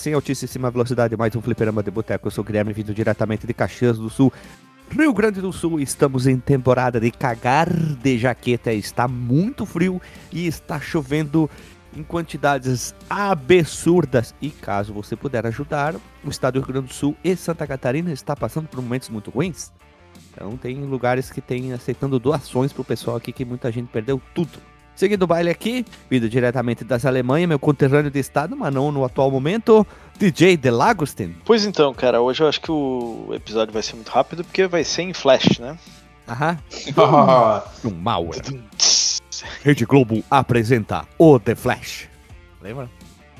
Começa em altíssima velocidade mais um fliperama de boteco. Eu sou o Guilherme, vindo diretamente de Caxias do Sul, Rio Grande do Sul. Estamos em temporada de cagar de jaqueta. Está muito frio e está chovendo em quantidades absurdas. E caso você puder ajudar, o estado do Rio Grande do Sul e Santa Catarina está passando por momentos muito ruins. Então tem lugares que tem aceitando doações pro pessoal aqui que muita gente perdeu tudo. Seguindo o baile aqui, vindo diretamente das Alemanha, meu conterrâneo de estado, mas não no atual momento, DJ Delagostin. Pois então, cara, hoje eu acho que o episódio vai ser muito rápido porque vai ser em flash, né? Aham. um malware. Rede Globo apresenta o The Flash. Lembra?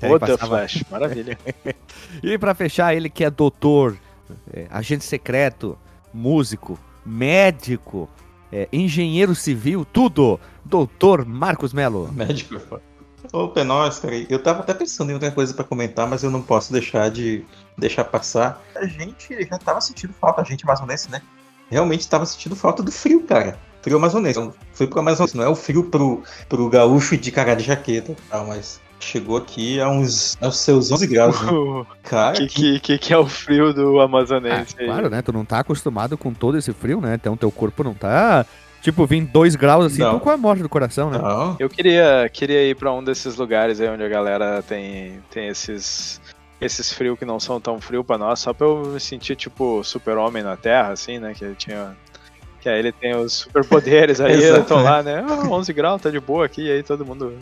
O The Flash, maravilha. e pra fechar, ele que é doutor, é, agente secreto, músico, médico, é, engenheiro civil, tudo. Doutor Marcos Melo. Médico, Ô, Penós, cara, eu tava até pensando em outra coisa para comentar, mas eu não posso deixar de deixar passar. A gente já tava sentindo falta, a gente amazonense, né? Realmente tava sentindo falta do frio, cara. Frio amazonense. Então, frio pro amazonense, não é o frio pro, pro gaúcho de cara de jaqueta, tá? mas chegou aqui a uns aos seus 11 graus. Né? Cara, que, que, que, que, é o frio do amazonense? Ah, claro, né? Tu não tá acostumado com todo esse frio, né? Então teu corpo não tá Tipo, vim 2 graus assim, não. tu com a morte do coração, né? Não. Eu queria, queria ir para um desses lugares aí onde a galera tem, tem esses esses frios que não são tão frio para nós, só pra eu me sentir tipo super-homem na Terra, assim, né? Que tinha. Que aí ele tem os superpoderes aí, eu tô lá, né? Oh, ah, 11 graus, tá de boa aqui, aí todo mundo.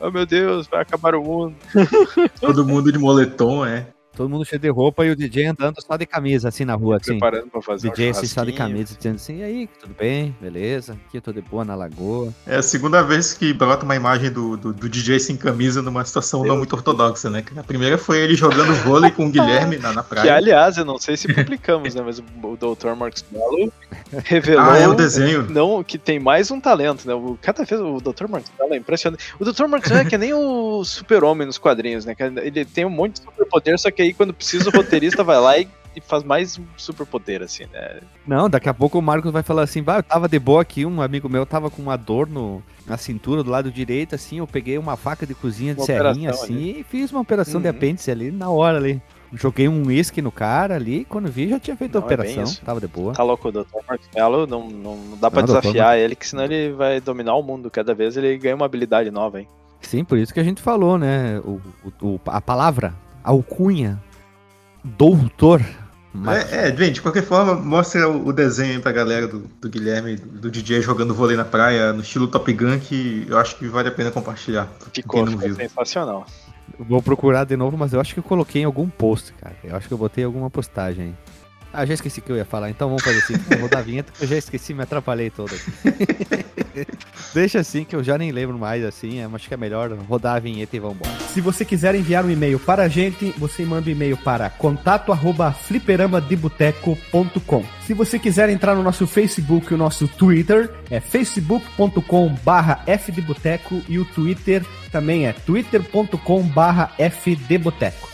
Oh meu Deus, vai acabar o mundo. todo mundo de moletom, é. Todo mundo cheio de roupa e o DJ andando só de camisa, assim, na rua, assim. Preparando pra fazer o DJ assim, só de camisa, dizendo assim, e aí, tudo bem? Beleza? Aqui eu tô de boa na lagoa. É a segunda vez que brota uma imagem do, do, do DJ sem camisa numa situação Meu não muito ortodoxa, né? A primeira foi ele jogando vôlei com o Guilherme na, na praia. Que, aliás, eu não sei se publicamos, né? Mas o, o Dr. Marcos Mello revelou ah, é o desenho. Não, que tem mais um talento, né? O, cada vez o Dr. Marcos Mello é impressionante. O Dr. Marcos Mello é que nem o super-homem nos quadrinhos, né? Ele tem um monte de superpoder, só que aí quando precisa o roteirista vai lá e, e faz mais um superpoder, assim, né? Não, daqui a pouco o Marcos vai falar assim, vai, eu tava de boa aqui, um amigo meu tava com uma dor no, na cintura do lado direito, assim, eu peguei uma faca de cozinha de uma serrinha, assim, ali. e fiz uma operação uhum. de apêndice ali na hora ali. Joguei um uísque no cara ali, quando vi já tinha feito não, a é operação, é tava de boa. Tá louco, o Dr. Marcelo, não, não, não dá pra não, desafiar doutor... ele, que senão ele vai dominar o mundo. Cada vez ele ganha uma habilidade nova, hein? Sim, por isso que a gente falou, né? O, o, a palavra, alcunha doutor. É, é, gente, de qualquer forma, mostra o desenho aí pra galera do, do Guilherme, do DJ jogando vôlei na praia, no estilo Top Gun, que eu acho que vale a pena compartilhar. Ficou, ficou sensacional. Vou procurar de novo, mas eu acho que eu coloquei em algum post, cara. Eu acho que eu botei alguma postagem. Ah, já esqueci o que eu ia falar, então vamos fazer assim. vou dar a vinheta, eu já esqueci, me atrapalhei todo aqui. Deixa assim que eu já nem lembro mais assim, acho que é melhor rodar a vinheta e vamos embora. Se você quiser enviar um e-mail para a gente, você manda um e-mail para contato@fliperamadeboteco.com. Se você quiser entrar no nosso Facebook e o nosso Twitter, é facebook.com/fdboteco e o Twitter também é twitter.com/fdboteco.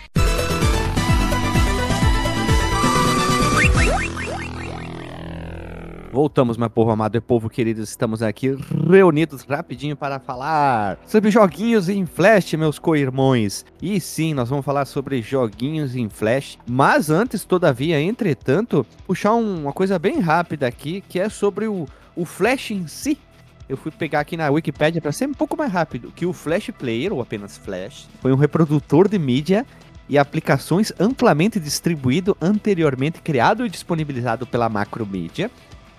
Voltamos, meu povo amado e povo querido, estamos aqui reunidos rapidinho para falar sobre joguinhos em Flash, meus co-irmãos. E sim, nós vamos falar sobre joguinhos em Flash, mas antes, todavia, entretanto, puxar uma coisa bem rápida aqui, que é sobre o, o Flash em si. Eu fui pegar aqui na Wikipedia para ser um pouco mais rápido, que o Flash Player, ou apenas Flash, foi um reprodutor de mídia e aplicações amplamente distribuído, anteriormente criado e disponibilizado pela Macromedia,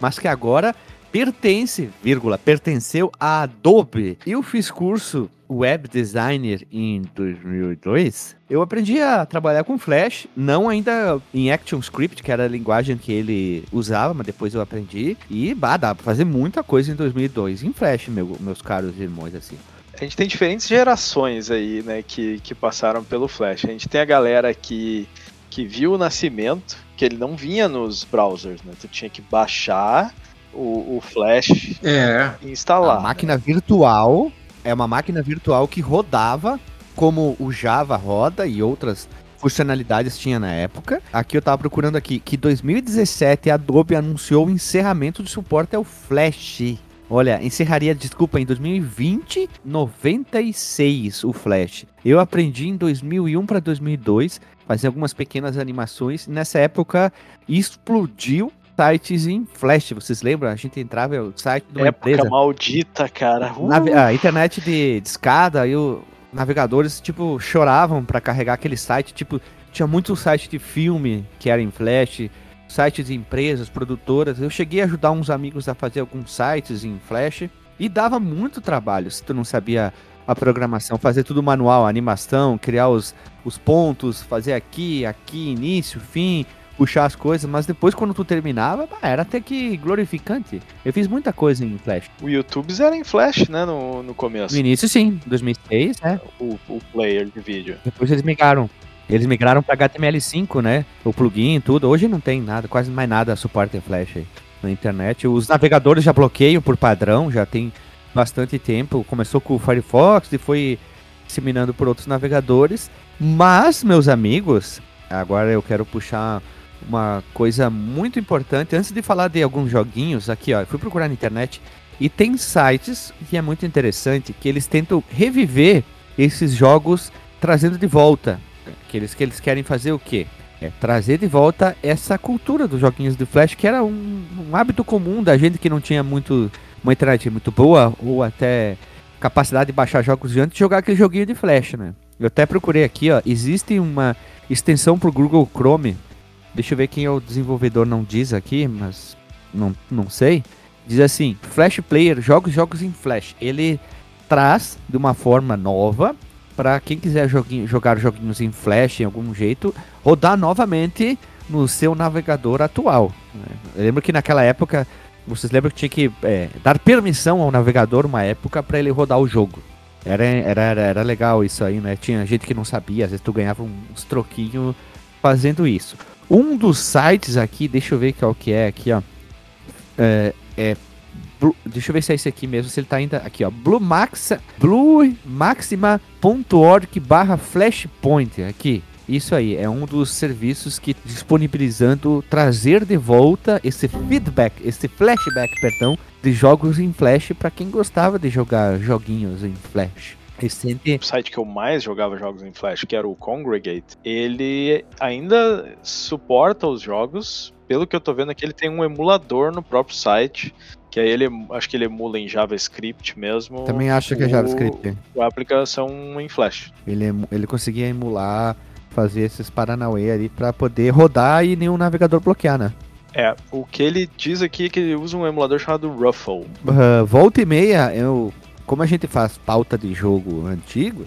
mas que agora pertence, vírgula, pertenceu à Adobe. Eu fiz curso web designer em 2002. Eu aprendi a trabalhar com Flash, não ainda em ActionScript, que era a linguagem que ele usava, mas depois eu aprendi. E, bah, dá pra fazer muita coisa em 2002 em Flash, meu, meus caros irmãos, assim. A gente tem diferentes gerações aí, né, que, que passaram pelo Flash. A gente tem a galera que, que viu o nascimento, que ele não vinha nos browsers, né? Tu tinha que baixar o, o Flash é. e instalar. A máquina virtual é uma máquina virtual que rodava como o Java roda e outras funcionalidades tinha na época. Aqui eu tava procurando aqui que 2017 a Adobe anunciou o encerramento do suporte ao Flash. Olha, encerraria, desculpa, em 2020, 96 o Flash. Eu aprendi em 2001 para 2002, fazer algumas pequenas animações. Nessa época explodiu sites em Flash. Vocês lembram? A gente entrava no site de uma Época empresa. maldita, cara. Uh, Nave- a internet de, de escada e os navegadores, tipo, choravam para carregar aquele site. Tipo, tinha muito site de filme que era em Flash, sites de empresas, produtoras. Eu cheguei a ajudar uns amigos a fazer alguns sites em Flash e dava muito trabalho se tu não sabia a programação, fazer tudo manual, animação, criar os, os pontos, fazer aqui, aqui, início, fim, puxar as coisas, mas depois quando tu terminava, bah, era até que glorificante. Eu fiz muita coisa em Flash. O YouTube era em Flash, né? No, no começo. No início, sim. 2006, né? O, o player de vídeo. Depois eles migraram. Eles migraram para HTML5, né? O plugin, tudo. Hoje não tem nada, quase mais nada suporte em Flash aí na internet. Os navegadores já bloqueiam por padrão, já tem bastante tempo. Começou com o Firefox e foi disseminando por outros navegadores. Mas, meus amigos, agora eu quero puxar uma coisa muito importante. Antes de falar de alguns joguinhos, aqui ó, eu fui procurar na internet e tem sites que é muito interessante que eles tentam reviver esses jogos trazendo de volta. Que eles, que eles querem fazer o quê? É trazer de volta essa cultura dos joguinhos de Flash, que era um, um hábito comum da gente que não tinha muito uma internet muito boa ou até capacidade de baixar jogos de antes jogar aquele joguinho de Flash, né? Eu até procurei aqui, ó, existe uma extensão pro Google Chrome. Deixa eu ver quem é o desenvolvedor, não diz aqui, mas não, não sei. Diz assim, Flash Player, jogos, jogos em Flash. Ele traz de uma forma nova para quem quiser joguinho, jogar joguinhos em Flash em algum jeito, rodar novamente no seu navegador atual. né? Eu lembro que naquela época, vocês lembram que tinha que é, dar permissão ao navegador uma época para ele rodar o jogo. Era, era, era, era legal isso aí, né? Tinha gente que não sabia, às vezes tu ganhava uns troquinhos fazendo isso. Um dos sites aqui, deixa eu ver qual que é aqui, ó. É, é deixa eu ver se é esse aqui mesmo, se ele tá ainda aqui, ó. Bluemaxa, bluemaxima.org barra flashpoint, aqui. Isso aí, é um dos serviços que disponibilizando trazer de volta esse feedback, esse flashback, perdão, de jogos em flash para quem gostava de jogar joguinhos em flash. Recente O site que eu mais jogava jogos em Flash, que era o Congregate, ele ainda suporta os jogos. Pelo que eu tô vendo aqui, ele tem um emulador no próprio site. Que aí ele, acho que ele emula em JavaScript mesmo. também acho que é o- JavaScript. A aplicação em Flash. Ele, ele conseguia emular, fazer esses paranauê ali para poder rodar e nenhum navegador bloquear, né? É, o que ele diz aqui é que ele usa um emulador chamado Ruffle. Ah, volta e meia, eu, como a gente faz pauta de jogo antigo,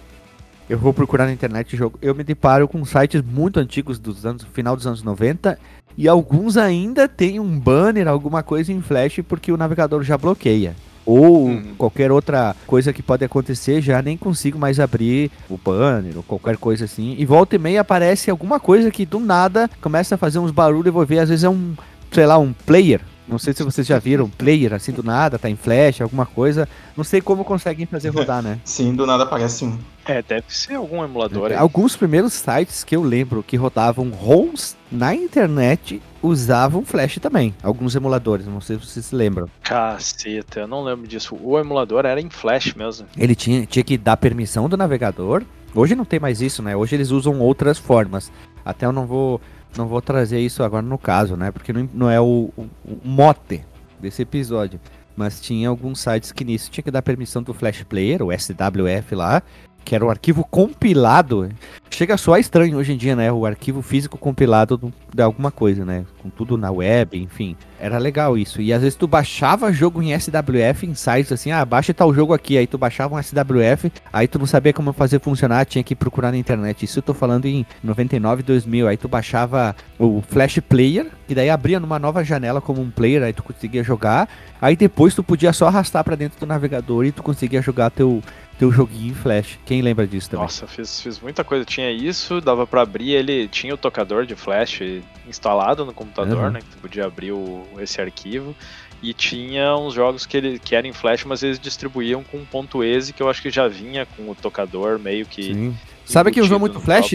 eu vou procurar na internet jogo. Eu me deparo com sites muito antigos dos anos, final dos anos 90, e alguns ainda tem um banner, alguma coisa em flash, porque o navegador já bloqueia. Ou Uhum. qualquer outra coisa que pode acontecer, já nem consigo mais abrir o banner ou qualquer coisa assim. E volta e meia aparece alguma coisa que do nada começa a fazer uns barulhos e vou ver, às vezes é um, sei lá, um player. Não sei se vocês já viram, um player assim do nada, tá em flash, alguma coisa. Não sei como conseguem fazer rodar, né? Sim, do nada aparece um. É, deve ser algum emulador aí. Alguns primeiros sites que eu lembro que rodavam ROMs na internet usavam flash também. Alguns emuladores, não sei se vocês se lembram. Caceta, eu não lembro disso. O emulador era em Flash mesmo. Ele tinha, tinha que dar permissão do navegador. Hoje não tem mais isso, né? Hoje eles usam outras formas. Até eu não vou, não vou trazer isso agora no caso, né? Porque não, não é o, o- o mote desse episódio. Mas tinha alguns sites que nisso tinha que dar permissão do Flash Player, o SWF lá, que era o arquivo compilado. Chega soar estranho hoje em dia, né? O arquivo físico compilado do- de alguma coisa, né? Com tudo na web, enfim. Era legal isso. E às vezes tu baixava jogo em SWF, em sites assim, ah, baixa tal jogo aqui. Aí tu baixava um SWF, aí tu não sabia como fazer funcionar, tinha que procurar na internet. Isso eu tô falando em 99, 2000. Aí tu baixava o Flash Player, e daí abria numa nova janela como um player, aí tu conseguia jogar. Aí depois tu podia só arrastar pra dentro do navegador e tu conseguia jogar teu, teu joguinho em Flash. Quem lembra disso também? Nossa, fiz, fiz muita coisa. Tinha isso, dava pra abrir. Ele tinha o tocador de flash instalado no computador, Uhum. né? Que tu podia abrir o- esse arquivo. E tinha uns jogos que, ele, que eram em flash, mas eles distribuíam com um ponto .exe, que eu acho que já vinha com o tocador meio que... Sim. Sabe quem usou muito flash?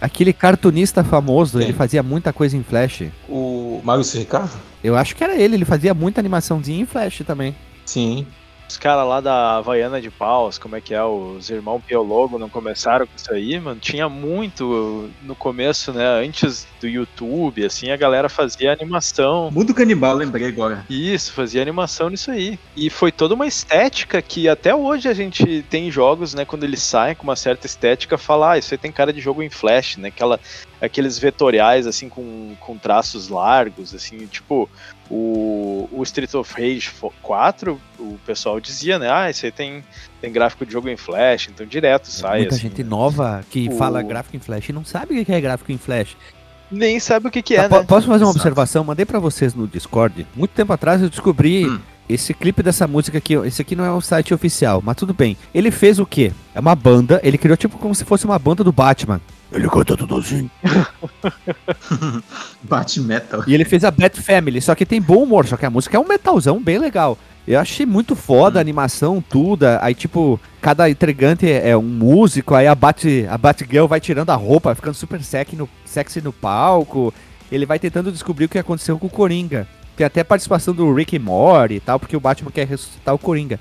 Aquele cartunista famoso, Quem? ele fazia muita coisa em flash. O Maurício Ricardo? Eu acho que era ele, ele fazia muita animaçãozinha em flash também. Sim. Os caras lá da Havaiana de Paus, como é que é? Os irmãos Piologo não começaram com isso aí, mano? Tinha muito no começo, né? Antes do YouTube, assim, a galera fazia animação. Mundo Canibal, lembrei agora. Isso, fazia animação nisso aí. E foi toda uma estética que até hoje a gente tem jogos, né? Quando eles saem com uma certa estética, fala, ah, isso aí tem cara de jogo em flash, né? Aquela, aqueles vetoriais, assim, com, com traços largos, assim, tipo, o, o Street of Rage 4, o pessoal dizia, né? Ah, isso aí tem, tem gráfico de jogo em flash, então direto sai. Muita assim, gente né? nova que O- fala gráfico em flash e não sabe o que é gráfico em flash. Nem sabe o que, que é, Ah, né? Posso fazer uma Exato. observação? Mandei pra vocês no Discord. Muito tempo atrás eu descobri Hum. esse clipe dessa música aqui. Esse aqui não é um site oficial, mas tudo bem. Ele fez o quê? É uma banda, ele criou tipo como se fosse uma banda do Batman. Ele canta tudo assim. Bate metal. E ele fez a Bat Family, só que tem bom humor, só que a música é um metalzão bem legal. Eu achei muito foda a animação, tudo. Aí, tipo, cada integrante é um músico, aí a Bat, a Batgirl vai tirando a roupa, ficando super sexy no, sexy no palco. Ele vai tentando descobrir o que aconteceu com o Coringa. Tem até participação do Rick Morty e tal, porque o Batman quer ressuscitar o Coringa.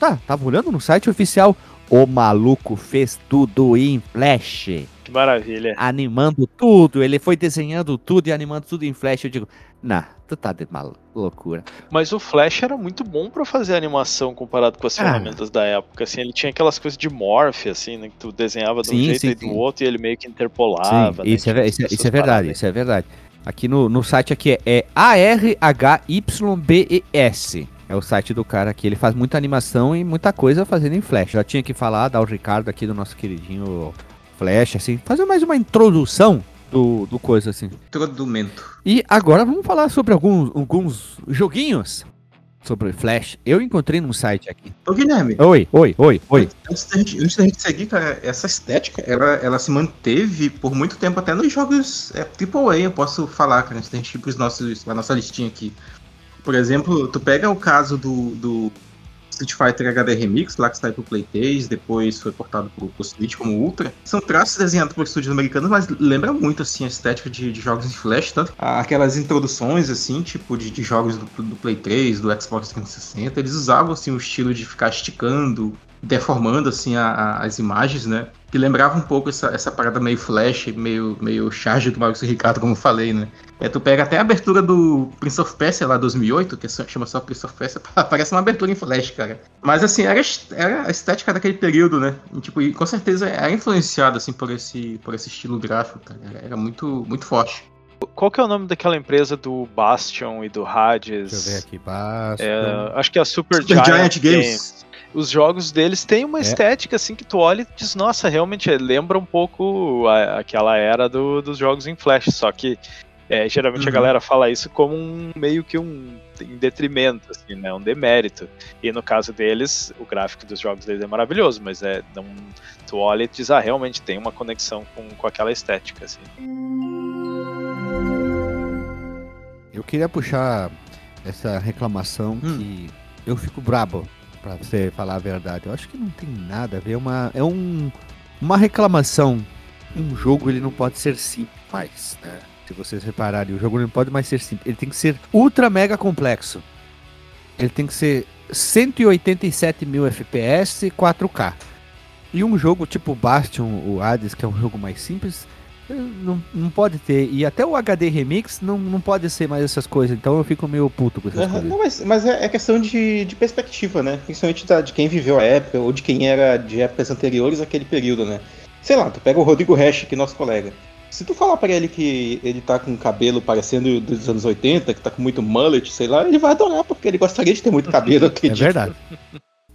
Tá, tava olhando no site oficial. O maluco fez tudo em flash Que maravilha. animando tudo, ele foi desenhando tudo e animando tudo em flash. Eu digo, nah, tu tá de mal loucura. Mas o Flash era muito bom pra fazer animação comparado com as Ah. ferramentas da época. Assim, ele tinha aquelas coisas de morph, assim, né? Que tu desenhava de um Sim, jeito sim, e do sim. outro e ele meio que interpolava. né? isso, é, ve- isso, é, isso é verdade, paradas isso é verdade. Aqui no, no site aqui é, é ARHYBES. É o site do cara aqui. Ele faz muita animação e muita coisa fazendo em flash. Já tinha que falar, dar o Ricardo aqui do nosso queridinho Flash, assim, fazer mais uma introdução do, do coisa, assim. Introdumento. E agora vamos falar sobre alguns, alguns joguinhos sobre Flash. Eu encontrei num site aqui. Ô, Guilherme, Oi, oi, oi, oi. Antes da, gente, antes da gente seguir, cara, essa estética, ela, ela se manteve por muito tempo até nos jogos é, AAA, eu posso falar, cara, antes da gente ir pros nossos, pra nossa listinha aqui. Por exemplo, tu pega o caso do, do Street Fighter HD Remix, lá que saiu pro Play 3, depois foi portado pro, pro Switch como Ultra. São traços desenhados por estúdios americanos, mas lembra muito, assim, a estética de, de jogos em Flash, tanto aquelas introduções, assim, tipo, de, de jogos do, do Play 3, do Xbox 360, eles usavam, assim, o estilo de ficar esticando, deformando assim a- a- as imagens, né? Que lembrava um pouco essa, essa parada meio flash, meio, meio charge do Maurício Ricardo, como eu falei, né? É, tu pega até a abertura do Prince of Persia lá 2008, que é só- chama só Prince of Persia, parece uma abertura em flash, cara. Mas assim, era, era a estética daquele período, né? E, tipo, e com certeza era influenciado assim por esse, por esse estilo gráfico, cara. Era, era muito, muito forte. Qual que é o nome daquela empresa do Bastion e do Hades? Deixa eu ver aqui. Basta. É, acho que é a Super, Super Giant, Giant Games. Games. Os jogos deles têm uma É. estética assim que tu olha e diz, nossa, realmente é, lembra um pouco a- aquela era do- dos jogos em Flash, só que é, geralmente a Uhum. galera fala isso como um meio que um em detrimento, assim, né, um demérito. E no caso deles, o gráfico dos jogos deles é maravilhoso, mas é não, tu olha e diz, ah, realmente tem uma conexão com, com aquela estética, assim. Eu queria puxar essa reclamação Hum. que eu fico brabo, pra você falar a verdade. Eu acho que não tem nada a ver. Uma, é um, uma reclamação. Um jogo ele não pode ser simples né? Se vocês repararem, o jogo não pode mais ser simples. Ele tem que ser ultra mega complexo. Ele tem que ser 187 mil FPS e 4K. E um jogo tipo Bastion, o Hades, que é um jogo mais simples, não, não pode ter. E até o HD Remix não, não pode ser mais essas coisas. Então eu fico meio puto com essas Aham, coisas. Não, mas, mas é, é questão de, de perspectiva, né? Principalmente da- de quem viveu a época ou de quem era de épocas anteriores àquele período, né? Sei lá, tu pega o Rodrigo Resch, que é nosso colega. Se tu falar pra ele que ele tá com cabelo parecendo dos anos 80, que tá com muito mullet, sei lá, ele vai adorar, porque ele gostaria de ter muito cabelo, É verdade.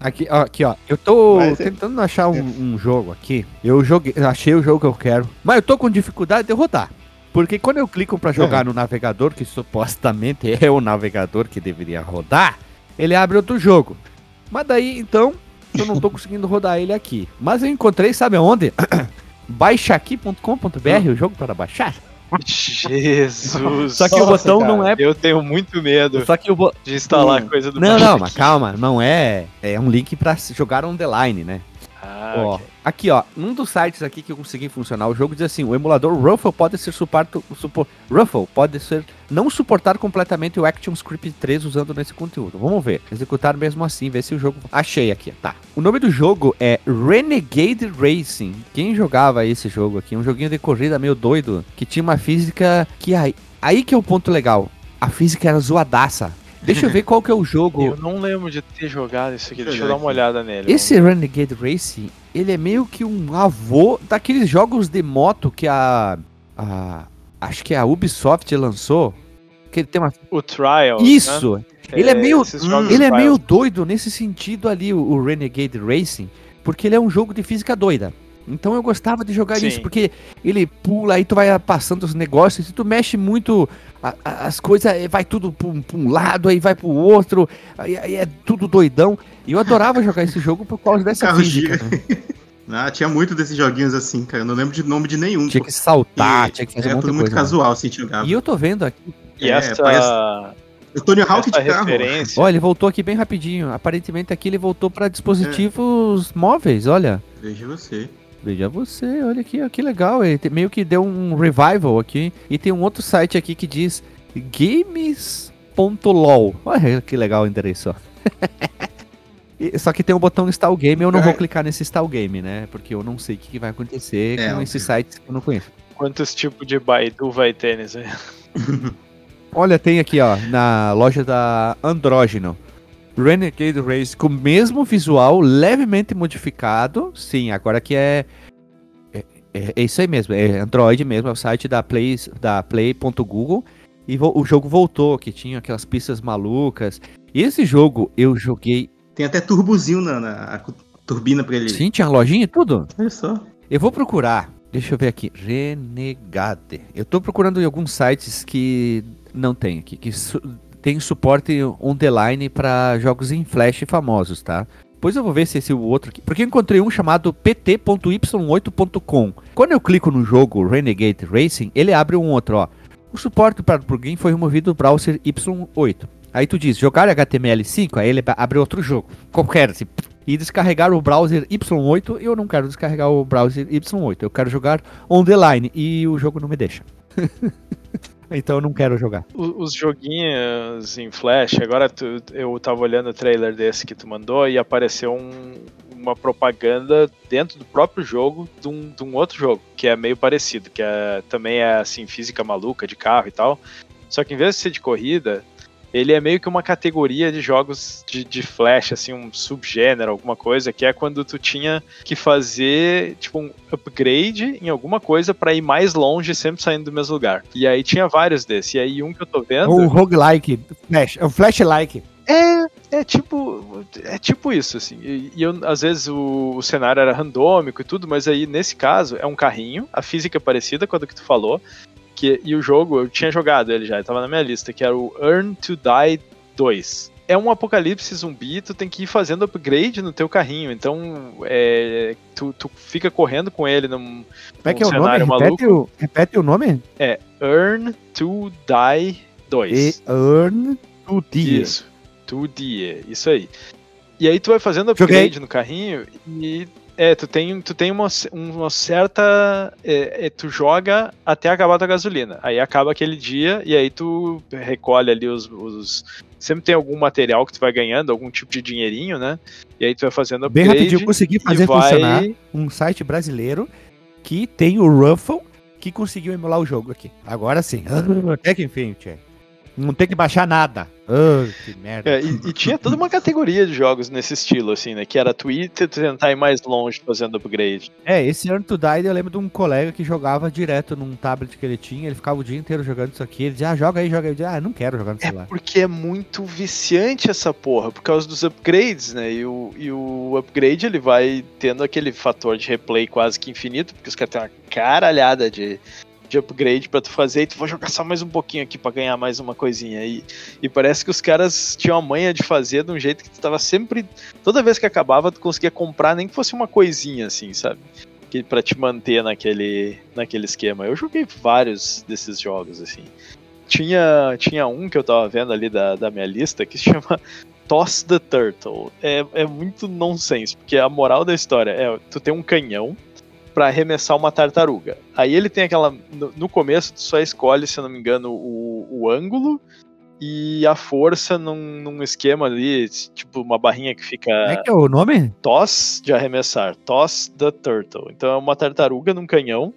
Aqui, ó, aqui, ó. Eu tô Mas é- tentando achar um, um jogo aqui. Eu joguei, achei o jogo que eu quero. Mas eu tô com dificuldade de rodar. Porque quando eu clico pra jogar no navegador, que supostamente é o navegador que deveria rodar, ele abre outro jogo. Mas daí, então, eu não tô conseguindo rodar ele aqui. Mas eu encontrei, sabe aonde? baixaqui.com.br, o jogo para baixar. Jesus. Só que o Nossa, botão cara. não é. Eu tenho muito medo Só que o bo... de instalar Hum. coisa do Não, não, mas calma, não é. É um link pra se jogar on the line, né? Ah, Ó, ok. Aqui, ó, num dos sites aqui que eu consegui funcionar, o jogo diz assim: o emulador Ruffle pode ser suporto, supor, Ruffle pode ser não suportar completamente o ActionScript 3 usando nesse conteúdo. Vamos ver, executar mesmo assim, ver se o jogo. Achei aqui, tá. O nome do jogo é Renegade Racing. Quem jogava esse jogo aqui? Um joguinho de corrida meio doido que tinha uma física que aí, aí que é o ponto legal. A física era zoadaça. Deixa eu ver qual que é o jogo. Eu não lembro de ter jogado isso aqui. Deixa Deixa eu dar uma olhada nele. Esse Renegade Racing, ele é meio que um avô daqueles jogos de moto que a. a acho que a Ubisoft lançou. Que ele tem uma. O Trial. Isso! né? Ele é meio- esses jogos Ele é meio doido nesse sentido ali, o, o Renegade Racing, porque ele é um jogo de física doida. Então eu gostava de jogar Sim. isso, porque ele pula, aí tu vai passando os negócios, e tu mexe muito, a- a- as coisas, vai tudo pra um, pra um lado, aí vai pro outro, aí, aí é tudo doidão. E eu adorava jogar esse jogo por causa dessa Carro física. né? Ah, tinha muito desses joguinhos assim, cara. Eu não lembro de nome de nenhum. Tinha que saltar, E tinha que fazer um Era monte muito coisa. né? casual, assim, jogava. E eu tô vendo aqui. E É, essa, parece- O Tony Hawk essa de carro. referência. Olha, ele voltou aqui bem rapidinho. Aparentemente aqui ele voltou pra dispositivos móveis, olha. Veja você. Veja você, olha aqui, ó, que legal. Ele te- meio que deu um revival aqui. E tem um outro site aqui que diz games.lol. Olha que legal o endereço, ó. Só que tem um botão install game, eu não vou É. clicar nesse install game, né? Porque eu não sei o que, vai acontecer É, com óbvio. esses sites que eu não conheço. Quantos tipos de Baidu vai ter nisso aí? Olha, tem aqui, ó, na loja da Andrógeno. Renegade Race com o mesmo visual, levemente modificado. Sim, agora que é, é. É, é isso aí mesmo, é Android mesmo, é o site da Play, da Play.google. E o jogo voltou, que tinha aquelas pistas malucas. E esse jogo eu joguei. Tem até turbozinho na, na turbina pra ele. Sim, tinha lojinha e tudo. Olha só. Eu vou procurar. Deixa eu ver aqui. Renegade. Eu tô procurando em alguns sites que não tem aqui. Que tem suporte on the line para jogos em flash famosos, tá? Depois eu vou ver se esse é o outro aqui. Porque eu encontrei um chamado pt.y8.com. Quando eu clico no jogo Renegade Racing, ele abre um outro, ó. O suporte para o plugin foi removido do browser Y8. Aí tu diz, jogar HTML5, aí ele abre outro jogo. Qualquer, assim. E descarregar o browser Y8, eu não quero descarregar o browser Y8. Eu quero jogar on the line e o jogo não me deixa. então eu não quero jogar. Os joguinhos em Flash, agora tu- eu tava olhando o trailer desse que tu mandou e apareceu um- uma propaganda dentro do próprio jogo de um, de um outro jogo, que é meio parecido, que é, também é assim, física maluca de carro e tal. Só que em vez de ser de corrida, ele é meio que uma categoria de jogos de, de flash, assim, um subgênero, alguma coisa, que é quando tu tinha que fazer, tipo, um upgrade em alguma coisa pra ir mais longe, sempre saindo do mesmo lugar. E aí tinha vários desses. E aí um que eu tô vendo. O roguelike, flash, o flash-like. É, é tipo. É tipo isso, assim. E, e eu, às vezes o, o cenário era randômico e tudo, mas aí nesse caso é um carrinho, a física é parecida com a do que tu falou. Que, e o jogo, eu tinha jogado ele já, ele tava na minha lista, que era o Earn to Die 2. É um apocalipse zumbi, tu tem que ir fazendo upgrade no teu carrinho. Então, é, tu, tu fica correndo com ele num, Como é que é o nome? Repete o, repete o nome? Earn to Die 2. E Earn to Die. Isso. To Die, isso aí. E aí tu vai fazendo Joguei. upgrade no carrinho e é, tu tem, tu tem uma, uma certa. É, é, tu joga até acabar tua gasolina. Aí acaba aquele dia e aí tu recolhe ali os, os- Sempre tem algum material que tu vai ganhando, algum tipo de dinheirinho, né? E aí tu vai fazendo Bem upgrade. rapidinho, eu consegui fazer vai- funcionar um site brasileiro que tem o Ruffle que conseguiu emular o jogo aqui. Agora sim. Ah, Até que enfim, tchê. Não tem que baixar nada. Ah, que merda. É, e, e tinha toda uma categoria de jogos nesse estilo, assim, né? Que era tu tentar ir mais longe fazendo upgrade. É, esse Earn to Die eu lembro de um colega que jogava direto num tablet que ele tinha, ele ficava o dia inteiro jogando isso aqui, ele dizia, ah, joga aí, joga aí. Eu dizia, ah, não quero jogar no É celular. porque é muito viciante essa porra, por causa dos upgrades, né? E o, e o upgrade ele vai tendo aquele fator de replay quase que infinito, porque os caras têm uma caralhada de, de upgrade pra tu fazer e tu vai jogar só mais um pouquinho aqui pra ganhar mais uma coisinha. E, e parece que os caras tinham a manha de fazer de um jeito que tu tava sempre. Toda vez que acabava, tu conseguia comprar, nem que fosse uma coisinha assim, sabe? que para te manter naquele, naquele esquema. Eu joguei vários desses jogos, assim. Tinha, tinha um que eu tava vendo ali da, da minha lista que se chama Toss the Turtle. É, é muito nonsense, porque a moral da história é tu tem um canhão para arremessar uma tartaruga. Aí ele tem aquela. No, no, começo, tu só escolhe, se eu não me engano, o, o ângulo e a força num, num, esquema ali, tipo uma barrinha que fica. Como é que é o nome? Toss de arremessar. Toss the Turtle. Então é uma tartaruga num canhão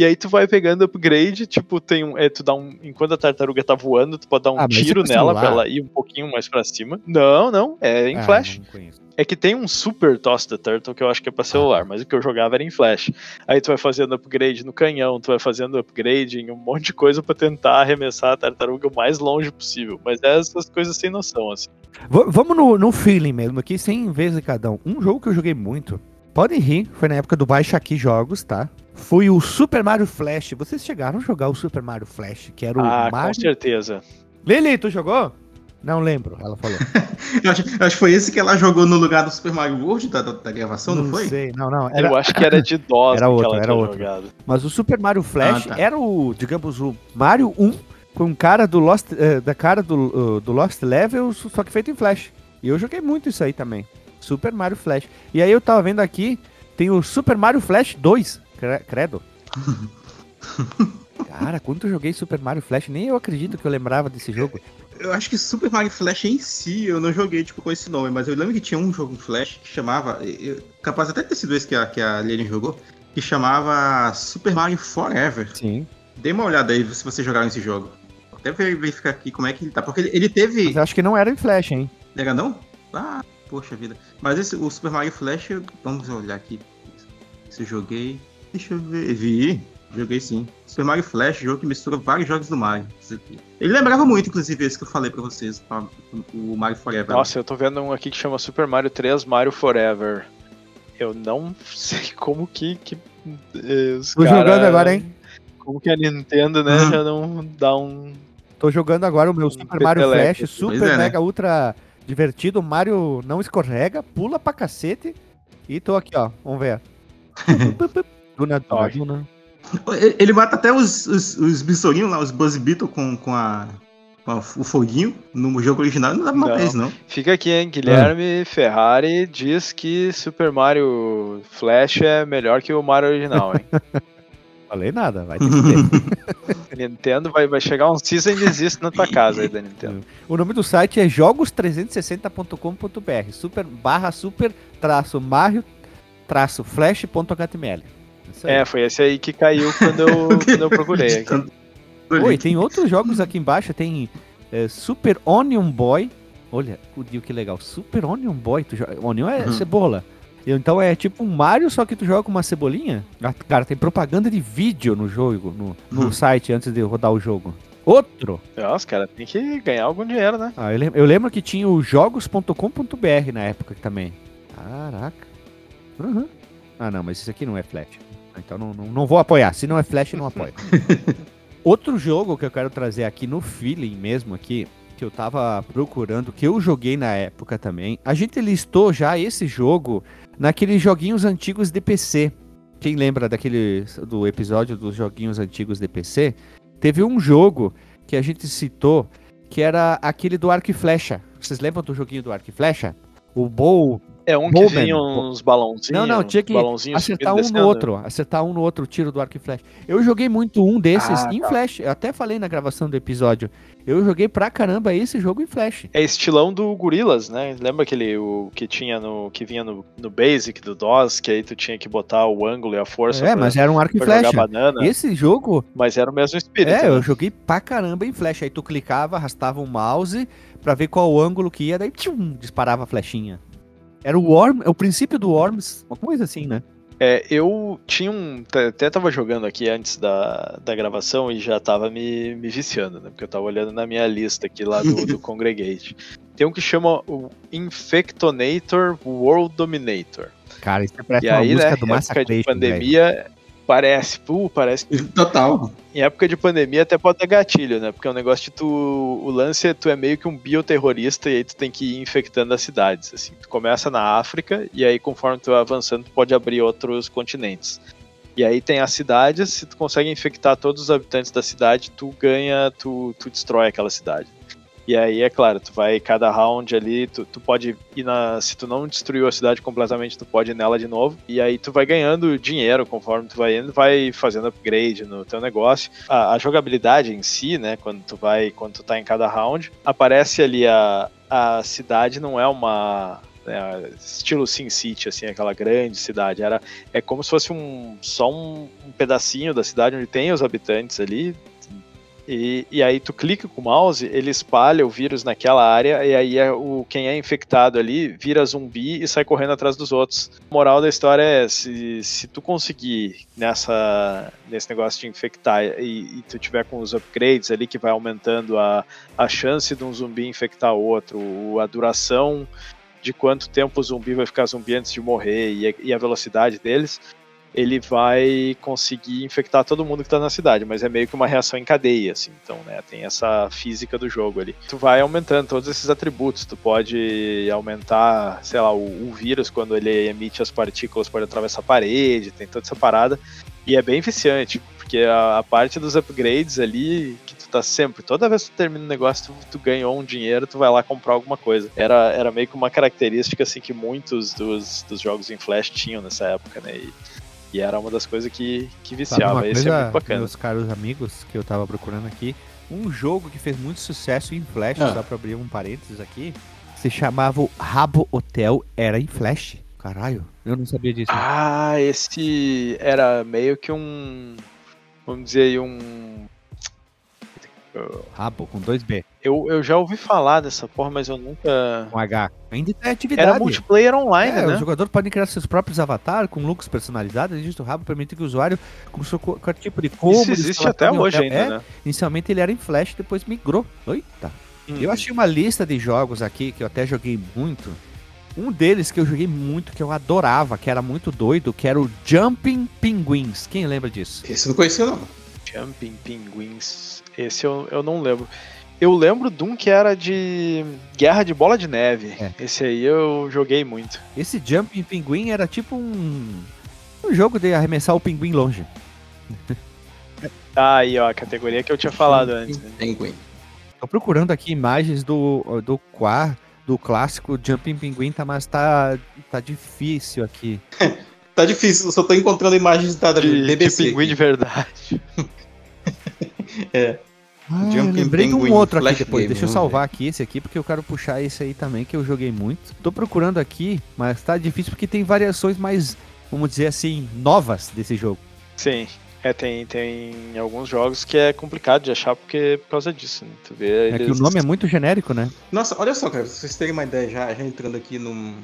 e aí tu vai pegando upgrade, tipo, tem um. É, tu dá um. Enquanto a tartaruga tá voando, tu pode dar um ah, tiro nela pra ela ir um pouquinho mais pra cima. Não, não, é em ah, flash. É que tem um super Toss the Turtle que eu acho que é pra celular, ah. mas o que eu jogava era em flash. Aí tu vai fazendo upgrade no canhão, tu vai fazendo upgrade em um monte de coisa para tentar arremessar a tartaruga o mais longe possível. Mas é essas coisas sem noção, assim. V vamos no, no feeling mesmo aqui, sem vezes cada um. Um jogo que eu joguei muito. Podem rir, foi na época do Baixa Aqui Jogos, tá? foi o Super Mario Flash. Vocês chegaram a jogar o Super Mario Flash, que era o ah, Mario... com certeza. Lili, tu jogou? Não lembro, ela falou. eu acho, acho, que foi esse que ela jogou no lugar do Super Mario World da, da, da gravação, não, não foi? Sei, não, não. Era... Eu acho que era de DOS era outro, era outro. Jogado. Mas o Super Mario Flash ah, tá. era o, digamos, o Mario 1 com um cara do Lost, uh, da cara do, uh, do Lost Levels, só que feito em Flash. E eu joguei muito isso aí também. Super Mario Flash. E aí eu tava vendo aqui, tem o Super Mario Flash 2, credo. Cara, quando eu joguei Super Mario Flash, nem eu acredito que eu lembrava desse jogo. Eu acho que Super Mario Flash em si eu não joguei tipo, com esse nome, mas eu lembro que tinha um jogo Flash que chamava. Eu, capaz até ter sido esse que a, que a Lilian jogou, que chamava Super Mario Forever. Sim. Dê uma olhada aí se vocês jogaram esse jogo. Até verificar aqui como é que ele tá. Porque ele, ele teve. Mas eu acho que não era em Flash, hein? Era não? Ah, poxa vida. Mas esse, o Super Mario Flash, vamos olhar aqui. Se eu joguei. Deixa eu ver. Vi, joguei sim. Super Mario Flash, jogo que mistura vários jogos do Mario. Ele lembrava muito, inclusive, esse que eu falei pra vocês, o Mario Forever. Nossa, eu tô vendo um aqui que chama Super Mario 3 Mario Forever. Eu não sei como que. que eh, Tô cara... jogando agora, hein? Como que a Nintendo, né, uhum. já não dá um. Tô jogando agora o meu um Super Mario Flash, super é, né? mega ultra divertido. Mario não escorrega, pula pra cacete. E tô aqui, ó. Vamos ver. Duna Duna. Ele mata até os, os, os lá, os Buzz Beetle com, com, a, com a, o foguinho. No jogo original não dá pra matar eles, não. Fica aqui, hein? Guilherme Ferrari diz que Super Mario Flash é melhor que o Mario original, hein? Falei nada, vai ter Nintendo vai, vai chegar um season desiste na tua casa aí da Nintendo. O nome do site é jogos360.com.br, super barra super traço Mario traço flash.html. É, foi esse aí que caiu quando eu, quando eu procurei. Aqui. Oi, tem outros jogos aqui embaixo, tem é, Super Onion Boy. Olha, o Dio que legal. Super Onion Boy. Tu joga... Onion é uhum. cebola. Então é tipo um Mario, só que tu joga com uma cebolinha. Ah, cara, tem propaganda de vídeo no jogo, no, no uhum. site antes de rodar o jogo. Outro. Nossa, cara, tem que ganhar algum dinheiro, né? Ah, eu, lembro, eu lembro que tinha o jogos.com.br na época também. Caraca. Uhum. Ah, não, mas isso aqui não é Flash. Então não, não, não vou apoiar. Se não é Flash, não apoio. Outro jogo que eu quero trazer aqui no feeling mesmo aqui, que eu tava procurando, que eu joguei na época também. A gente listou já esse jogo naqueles joguinhos antigos de PC. Quem lembra daquele do episódio dos joguinhos antigos de PC? Teve um jogo que a gente citou que era aquele do arco e flecha. Vocês lembram do joguinho do arco e flecha? O Bow é um que vinha uns balãozinhos. Não, não, tinha que acertar um no outro. Acertar um no outro tiro do arco e flash. Eu joguei muito um desses ah, em tá. flash. Eu até falei na gravação do episódio. Eu joguei pra caramba esse jogo em flash. É estilão do Gorilas, né? Lembra aquele o que tinha no que vinha no, no Basic do DOS, que aí tu tinha que botar o ângulo e a força. É, pra, mas era um arco e flash. Esse jogo. Mas era o mesmo espírito. É, né? eu joguei pra caramba em flash. Aí tu clicava, arrastava o mouse pra ver qual ângulo que ia, daí tchum, disparava a flechinha. Era o Worm, é o princípio do Worms, uma coisa assim, né? É, eu tinha um. Até tava jogando aqui antes da, da gravação e já tava me, me viciando, né? Porque eu tava olhando na minha lista aqui lá do, do Congregate. Tem um que chama o Infectonator World Dominator. Cara, isso é e aí, né, do época de pandemia, Parece, pô, parece. Total. Em época de pandemia até pode ter gatilho, né? Porque é um negócio de tu. O lance é tu é meio que um bioterrorista e aí tu tem que ir infectando as cidades. Assim. Tu começa na África e aí conforme tu vai avançando, tu pode abrir outros continentes. E aí tem as cidades, se tu consegue infectar todos os habitantes da cidade, tu ganha, tu, tu destrói aquela cidade. E aí, é claro, tu vai cada round ali, tu, tu pode ir na. Se tu não destruiu a cidade completamente, tu pode ir nela de novo. E aí tu vai ganhando dinheiro conforme tu vai indo, vai fazendo upgrade no teu negócio. A, a jogabilidade em si, né? Quando tu vai, quando tu tá em cada round, aparece ali a, a cidade não é uma né, estilo Sin City, assim, aquela grande cidade. Era, é como se fosse um, só um, um pedacinho da cidade onde tem os habitantes ali, e, e, aí tu clica com o mouse, ele espalha o vírus naquela área e aí é o, quem é infectado ali vira zumbi e sai correndo atrás dos outros. Moral da história é, se, se tu conseguir nessa, nesse negócio de infectar e, e tu tiver com os upgrades ali que vai aumentando a, a chance de um zumbi infectar outro, a duração de quanto tempo o zumbi vai ficar zumbi antes de morrer e e a velocidade deles, ele vai conseguir infectar todo mundo que tá na cidade, mas é meio que uma reação em cadeia, assim, então, né, tem essa física do jogo ali. Tu vai aumentando todos esses atributos, tu pode aumentar, sei lá, o, o vírus quando ele emite as partículas pode atravessar a parede, tem toda essa parada, e é bem eficiente, porque a, a parte dos upgrades ali, que tu tá sempre, toda vez que tu termina um negócio, tu, tu, ganhou um dinheiro, tu vai lá comprar alguma coisa. Era, era meio que uma característica, assim, que muitos dos, dos jogos em Flash tinham nessa época, né, e, e era uma das coisas que, que viciava. Esse é muito bacana. Meus caros amigos, que eu tava procurando aqui, um jogo que fez muito sucesso em Flash, ah. só pra abrir um parênteses aqui, se chamava Rabo Hotel, era em Flash. Caralho, eu não sabia disso. Ah, esse era meio que um. Vamos dizer aí, um Rabo, com 2B. Eu, eu já ouvi falar dessa porra, mas eu nunca. Com H. Ainda tem atividade. Era multiplayer online, é, né? O jogador pode criar seus próprios avatares com looks personalizados. Existe o rabo permite que o usuário, com seu qualquer tipo de como. Isso existe até hoje ainda, é, né? Inicialmente ele era em Flash, depois migrou. Eita. Hum. Eu achei uma lista de jogos aqui que eu até joguei muito. Um deles que eu joguei muito, que eu adorava, que era muito doido, que era o Jumping Penguins. Quem lembra disso? Esse não conhecia, não. Jumping Penguins. Esse eu, eu não lembro. Eu lembro de um que era de Guerra de Bola de Neve. É. Esse aí eu joguei muito. Esse Jumping Pinguim era tipo um, um jogo de arremessar o pinguim longe. Ah, aí, ó, a categoria que eu tinha falado antes. Né? Pinguim. Tô procurando aqui imagens do, do Qua, do clássico Jumping Pinguim, tá, mas tá, tá difícil aqui. tá difícil, eu só tô encontrando imagens da de, BBC. De pinguim de verdade. é. Ah, lembrei de um outro aqui depois. Game, Deixa eu salvar aqui esse aqui, porque eu quero puxar esse aí também, que eu joguei muito. Tô procurando aqui, mas tá difícil porque tem variações mais, vamos dizer assim, novas desse jogo. Sim. É, tem, tem alguns jogos que é complicado de achar porque por causa disso, né? Tu vê, eles... É que o nome é muito genérico, né? Nossa, olha só, cara, pra vocês terem uma ideia, já, já entrando aqui num,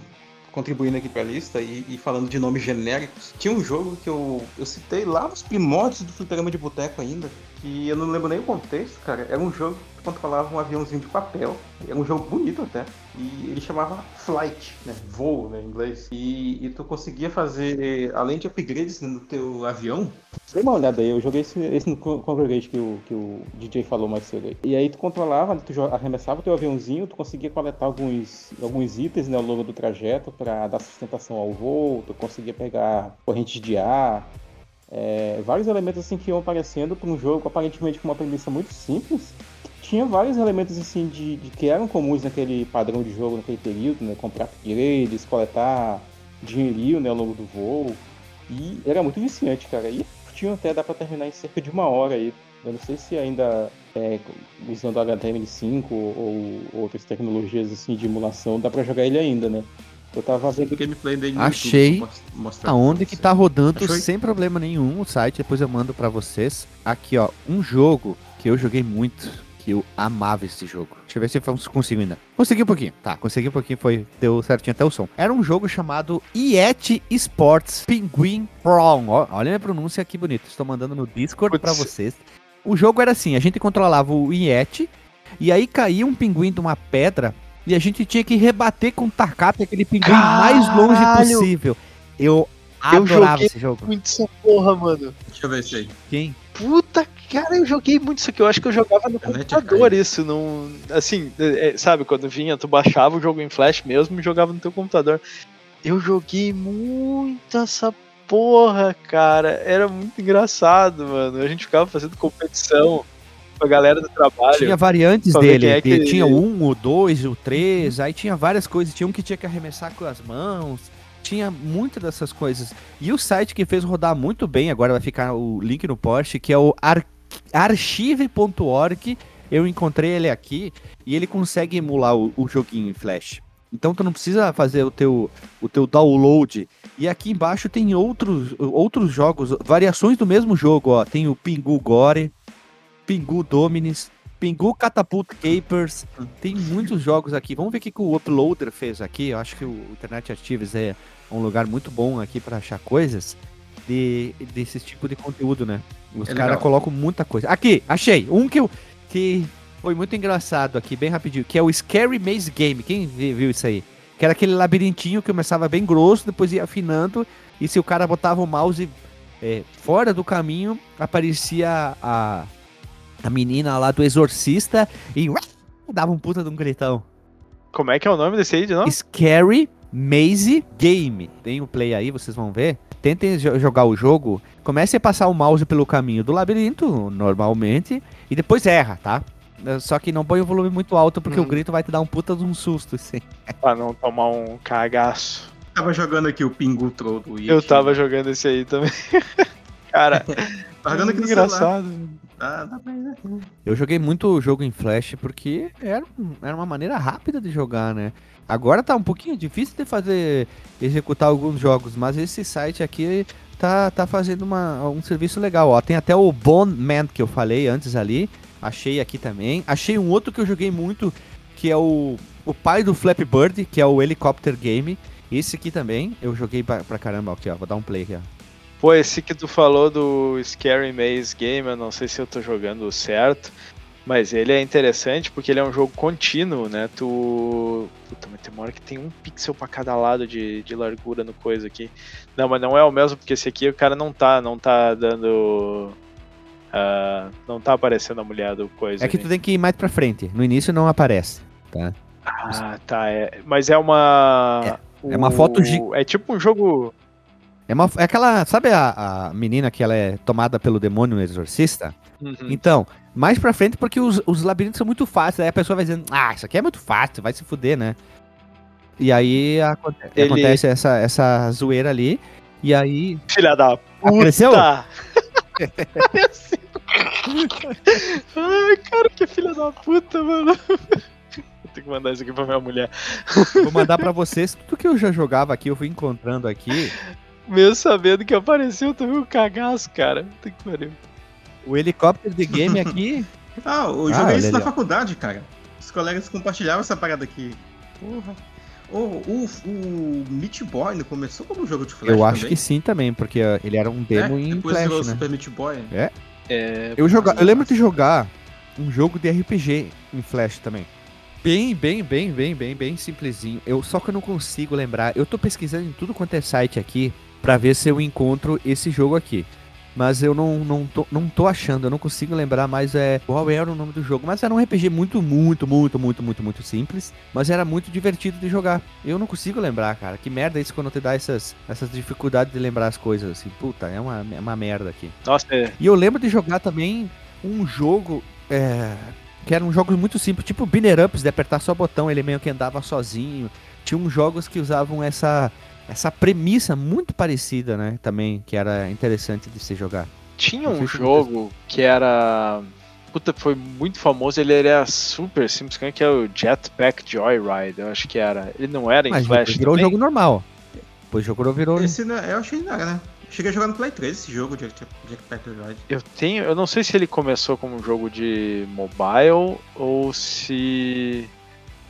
contribuindo aqui para a lista e, e, falando de nomes genéricos, tinha um jogo que eu, eu citei lá nos primórdios do fliperama de boteco ainda, que eu não lembro nem o contexto, cara. Era um jogo que controlava um aviãozinho de papel. Era um jogo bonito até. E ele chamava Flight, né? Voo, né, em inglês. E, e tu conseguia fazer, além de upgrades no teu avião. Dê uma olhada aí, eu joguei esse, esse no Congregate que o, que o DJ falou mais cedo aí. E aí tu controlava, tu arremessava o teu aviãozinho, tu conseguia coletar alguns, alguns itens né, ao longo do trajeto para dar sustentação ao voo, tu conseguia pegar correntes de ar, é, vários elementos assim que iam aparecendo para um jogo aparentemente com uma premissa muito simples, tinha vários elementos assim de, de, que eram comuns naquele padrão de jogo naquele período, né? Comprar upgrades, coletar dinheirinho né, ao longo do voo. E era muito viciante, cara. E tinha até dá para terminar em cerca de uma hora aí. Eu não sei se ainda é, usando HTML5 ou, ou outras tecnologias assim de emulação, dá para jogar ele ainda, né? Eu tava vendo o gameplay dele Achei aonde que tá rodando Achou? sem problema nenhum o site, depois eu mando para vocês. Aqui, ó, um jogo que eu joguei muito, que eu amava esse jogo. Deixa eu ver se eu consigo ainda. Consegui um pouquinho. Tá, consegui um pouquinho, foi deu certinho até o som. Era um jogo chamado Yeti Sports Penguin Prawn. Ó, olha a minha pronúncia aqui bonita. Estou mandando no Discord para vocês. O jogo era assim, a gente controlava o Yeti e aí caía um pinguim de uma pedra e a gente tinha que rebater com o Tarkap aquele pinguim Caralho. mais longe possível. Eu Eu adorava joguei esse jogo. Muito essa porra, mano. Deixa eu ver isso aí. Quem? Puta, cara, eu joguei muito isso aqui. Eu acho que eu jogava no Internet computador isso. Não, assim, é, é, sabe, quando vinha, tu baixava o jogo em flash mesmo e jogava no teu computador. Eu joguei muito essa porra, cara. Era muito engraçado, mano. A gente ficava fazendo competição com a galera do trabalho. Tinha variantes dele. é que- Tinha um, o dois, o três, aí tinha várias coisas. Tinha um que tinha que arremessar com as mãos. Tinha muitas dessas coisas. E o site que fez rodar muito bem, agora vai ficar o link no post, que é o ar archive.org. Eu encontrei ele aqui e ele consegue emular o, o joguinho em Flash. Então tu não precisa fazer o teu, o teu download. E aqui embaixo tem outros, outros jogos, variações do mesmo jogo, ó. Tem o Pingu Gore, Pingu Dominis, Pingu Catapult Capers. Tem muitos jogos aqui. Vamos ver o que, que o Uploader fez aqui. Eu acho que o Internet Archives é um lugar muito bom aqui para achar coisas de, desse tipo de conteúdo, né? Os É caras colocam muita coisa. Aqui, achei. Um que, eu, que foi muito engraçado aqui, bem rapidinho, que é o Scary Maze Game. Quem vi- viu isso aí? Que era aquele labirintinho que começava bem grosso, depois ia afinando, e se o cara botava o mouse é, fora do caminho, aparecia a, a menina lá do exorcista e dava um puta de um gritão. Como é que é o nome desse aí de novo? Scary Maze Game. Tem o play aí, vocês vão ver. Tentem jo- jogar o jogo. Comece a passar o mouse pelo caminho do labirinto, normalmente, e depois erra, tá? Só que não põe o volume muito alto, porque Hum. o grito vai te dar um puta de um susto, assim. Pra não tomar um cagaço. Tava jogando aqui o Pingu Troll do It. Eu tava jogando esse aí também. Cara, Tava jogando aqui no engraçado. celular. Pra ir, né? Eu joguei muito o jogo em Flash porque era, era uma maneira rápida de jogar, né? Agora tá um pouquinho difícil de fazer, executar alguns jogos, mas esse site aqui tá, tá fazendo uma, um serviço legal, ó. Tem até o Bone Man que eu falei antes ali, achei aqui também. Achei um outro que eu joguei muito, que é o, o pai do Flappy Bird, que é o Helicopter Game. Esse aqui também, eu joguei pra, pra caramba, aqui ó, vou dar um play aqui, ó. Pô, esse que tu falou do Scary Maze Game, eu não sei se eu tô jogando certo, mas ele é interessante porque ele é um jogo contínuo, né? Tu. Puta, mas tem uma hora que tem um pixel pra cada lado de, de largura no coisa aqui. Não, mas não é o mesmo, porque esse aqui o cara não tá, não tá dando. ah, não tá aparecendo a mulher do coisa. É que ali. tu tem que ir mais pra frente, no início não aparece, tá? Ah, tá. É, mas é uma. é uma foto gi- É tipo um jogo. É, uma, é aquela, sabe a, a menina que ela é tomada pelo demônio exorcista? Uhum. Então, mais pra frente porque os, os labirintos são muito fáceis, aí a pessoa vai dizendo, ah, isso aqui é muito fácil, vai se fuder, né? E aí aconte- Ele- acontece essa, essa zoeira ali, e aí... Filha da puta! Apareceu? Ai, cara, que filha da puta, mano. Ter que mandar isso aqui pra minha mulher. Vou mandar pra vocês tudo que eu já jogava aqui, eu fui encontrando aqui. Mesmo sabendo que apareceu, tu viu um cagaço, cara. Puta que pariu. O helicóptero de game aqui, Ah, eu Ah, joguei olha isso na ali, faculdade, cara. Os colegas compartilhavam essa parada aqui. Porra. O, o, o Meat Boy não começou como um jogo de Flash eu acho também? que sim também, porque ele era um demo É, em Depois virou Flash, né? Super Meat Boy. É, Eu, joga... eu lembro de jogar um jogo de RPG em Flash também. Bem, bem, bem, bem, bem, bem simplesinho. Eu, só que eu não consigo lembrar. Eu tô pesquisando em tudo quanto é site aqui pra ver se eu encontro esse jogo aqui. Mas eu não, não, tô, não tô achando, eu não consigo lembrar mais é, qual era o nome do jogo. Mas era um RPG muito, muito, muito, muito, muito, muito simples. Mas era muito divertido de jogar. Eu não consigo lembrar, cara. Que merda é isso quando te dá essas, essas dificuldades de lembrar as coisas, assim. Puta, é uma, é uma merda aqui. Nossa, é, E eu lembro de jogar também um jogo é, que era um jogo muito simples, tipo Binner Ups, de apertar só botão, ele meio que andava sozinho. Tinha uns jogos que usavam essa, essa premissa muito parecida, né? Também, que era interessante de se jogar. tinha um jogo que era. Puta, foi muito famoso, ele era super simples, que é o Jetpack Joyride, eu acho que era. Ele não era em Mas Flash virou também? jogo normal. Depois jogou, virou. Esse não, eu achei era, né? Cheguei a jogar no Play 3 esse jogo de Jackpack Ride. Eu tenho, eu não sei se ele começou como um jogo de mobile ou se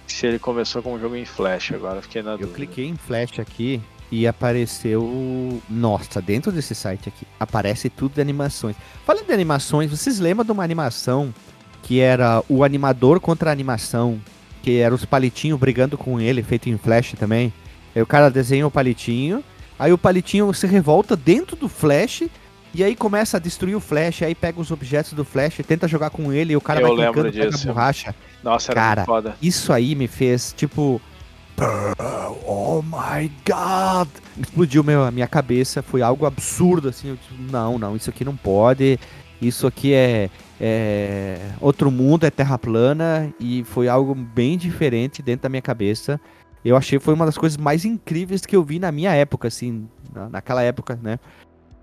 se ele começou como um jogo em Flash. Agora fiquei na Eu dúvida. cliquei em Flash aqui e apareceu. Nossa, dentro desse site aqui aparece tudo de animações. Falando de animações, vocês lembram de uma animação que era o animador contra a animação, que era os palitinhos brigando com ele, feito em Flash também? Aí o cara desenha o palitinho, Aí o palitinho se revolta dentro do Flash. E aí começa a destruir o Flash, aí pega os objetos do Flash, tenta jogar com ele e o cara Eu vai clicando, pega disso. a borracha. Nossa, era Cara, muito foda. Isso aí me fez, tipo. Oh my god! Explodiu meu, a minha cabeça, foi algo absurdo, assim. Eu disse, não, não, isso aqui não pode. Isso aqui é, é outro mundo, é terra plana. E foi algo bem diferente dentro da minha cabeça. Eu achei que foi uma das coisas mais incríveis que eu vi na minha época, assim, na- naquela época, né?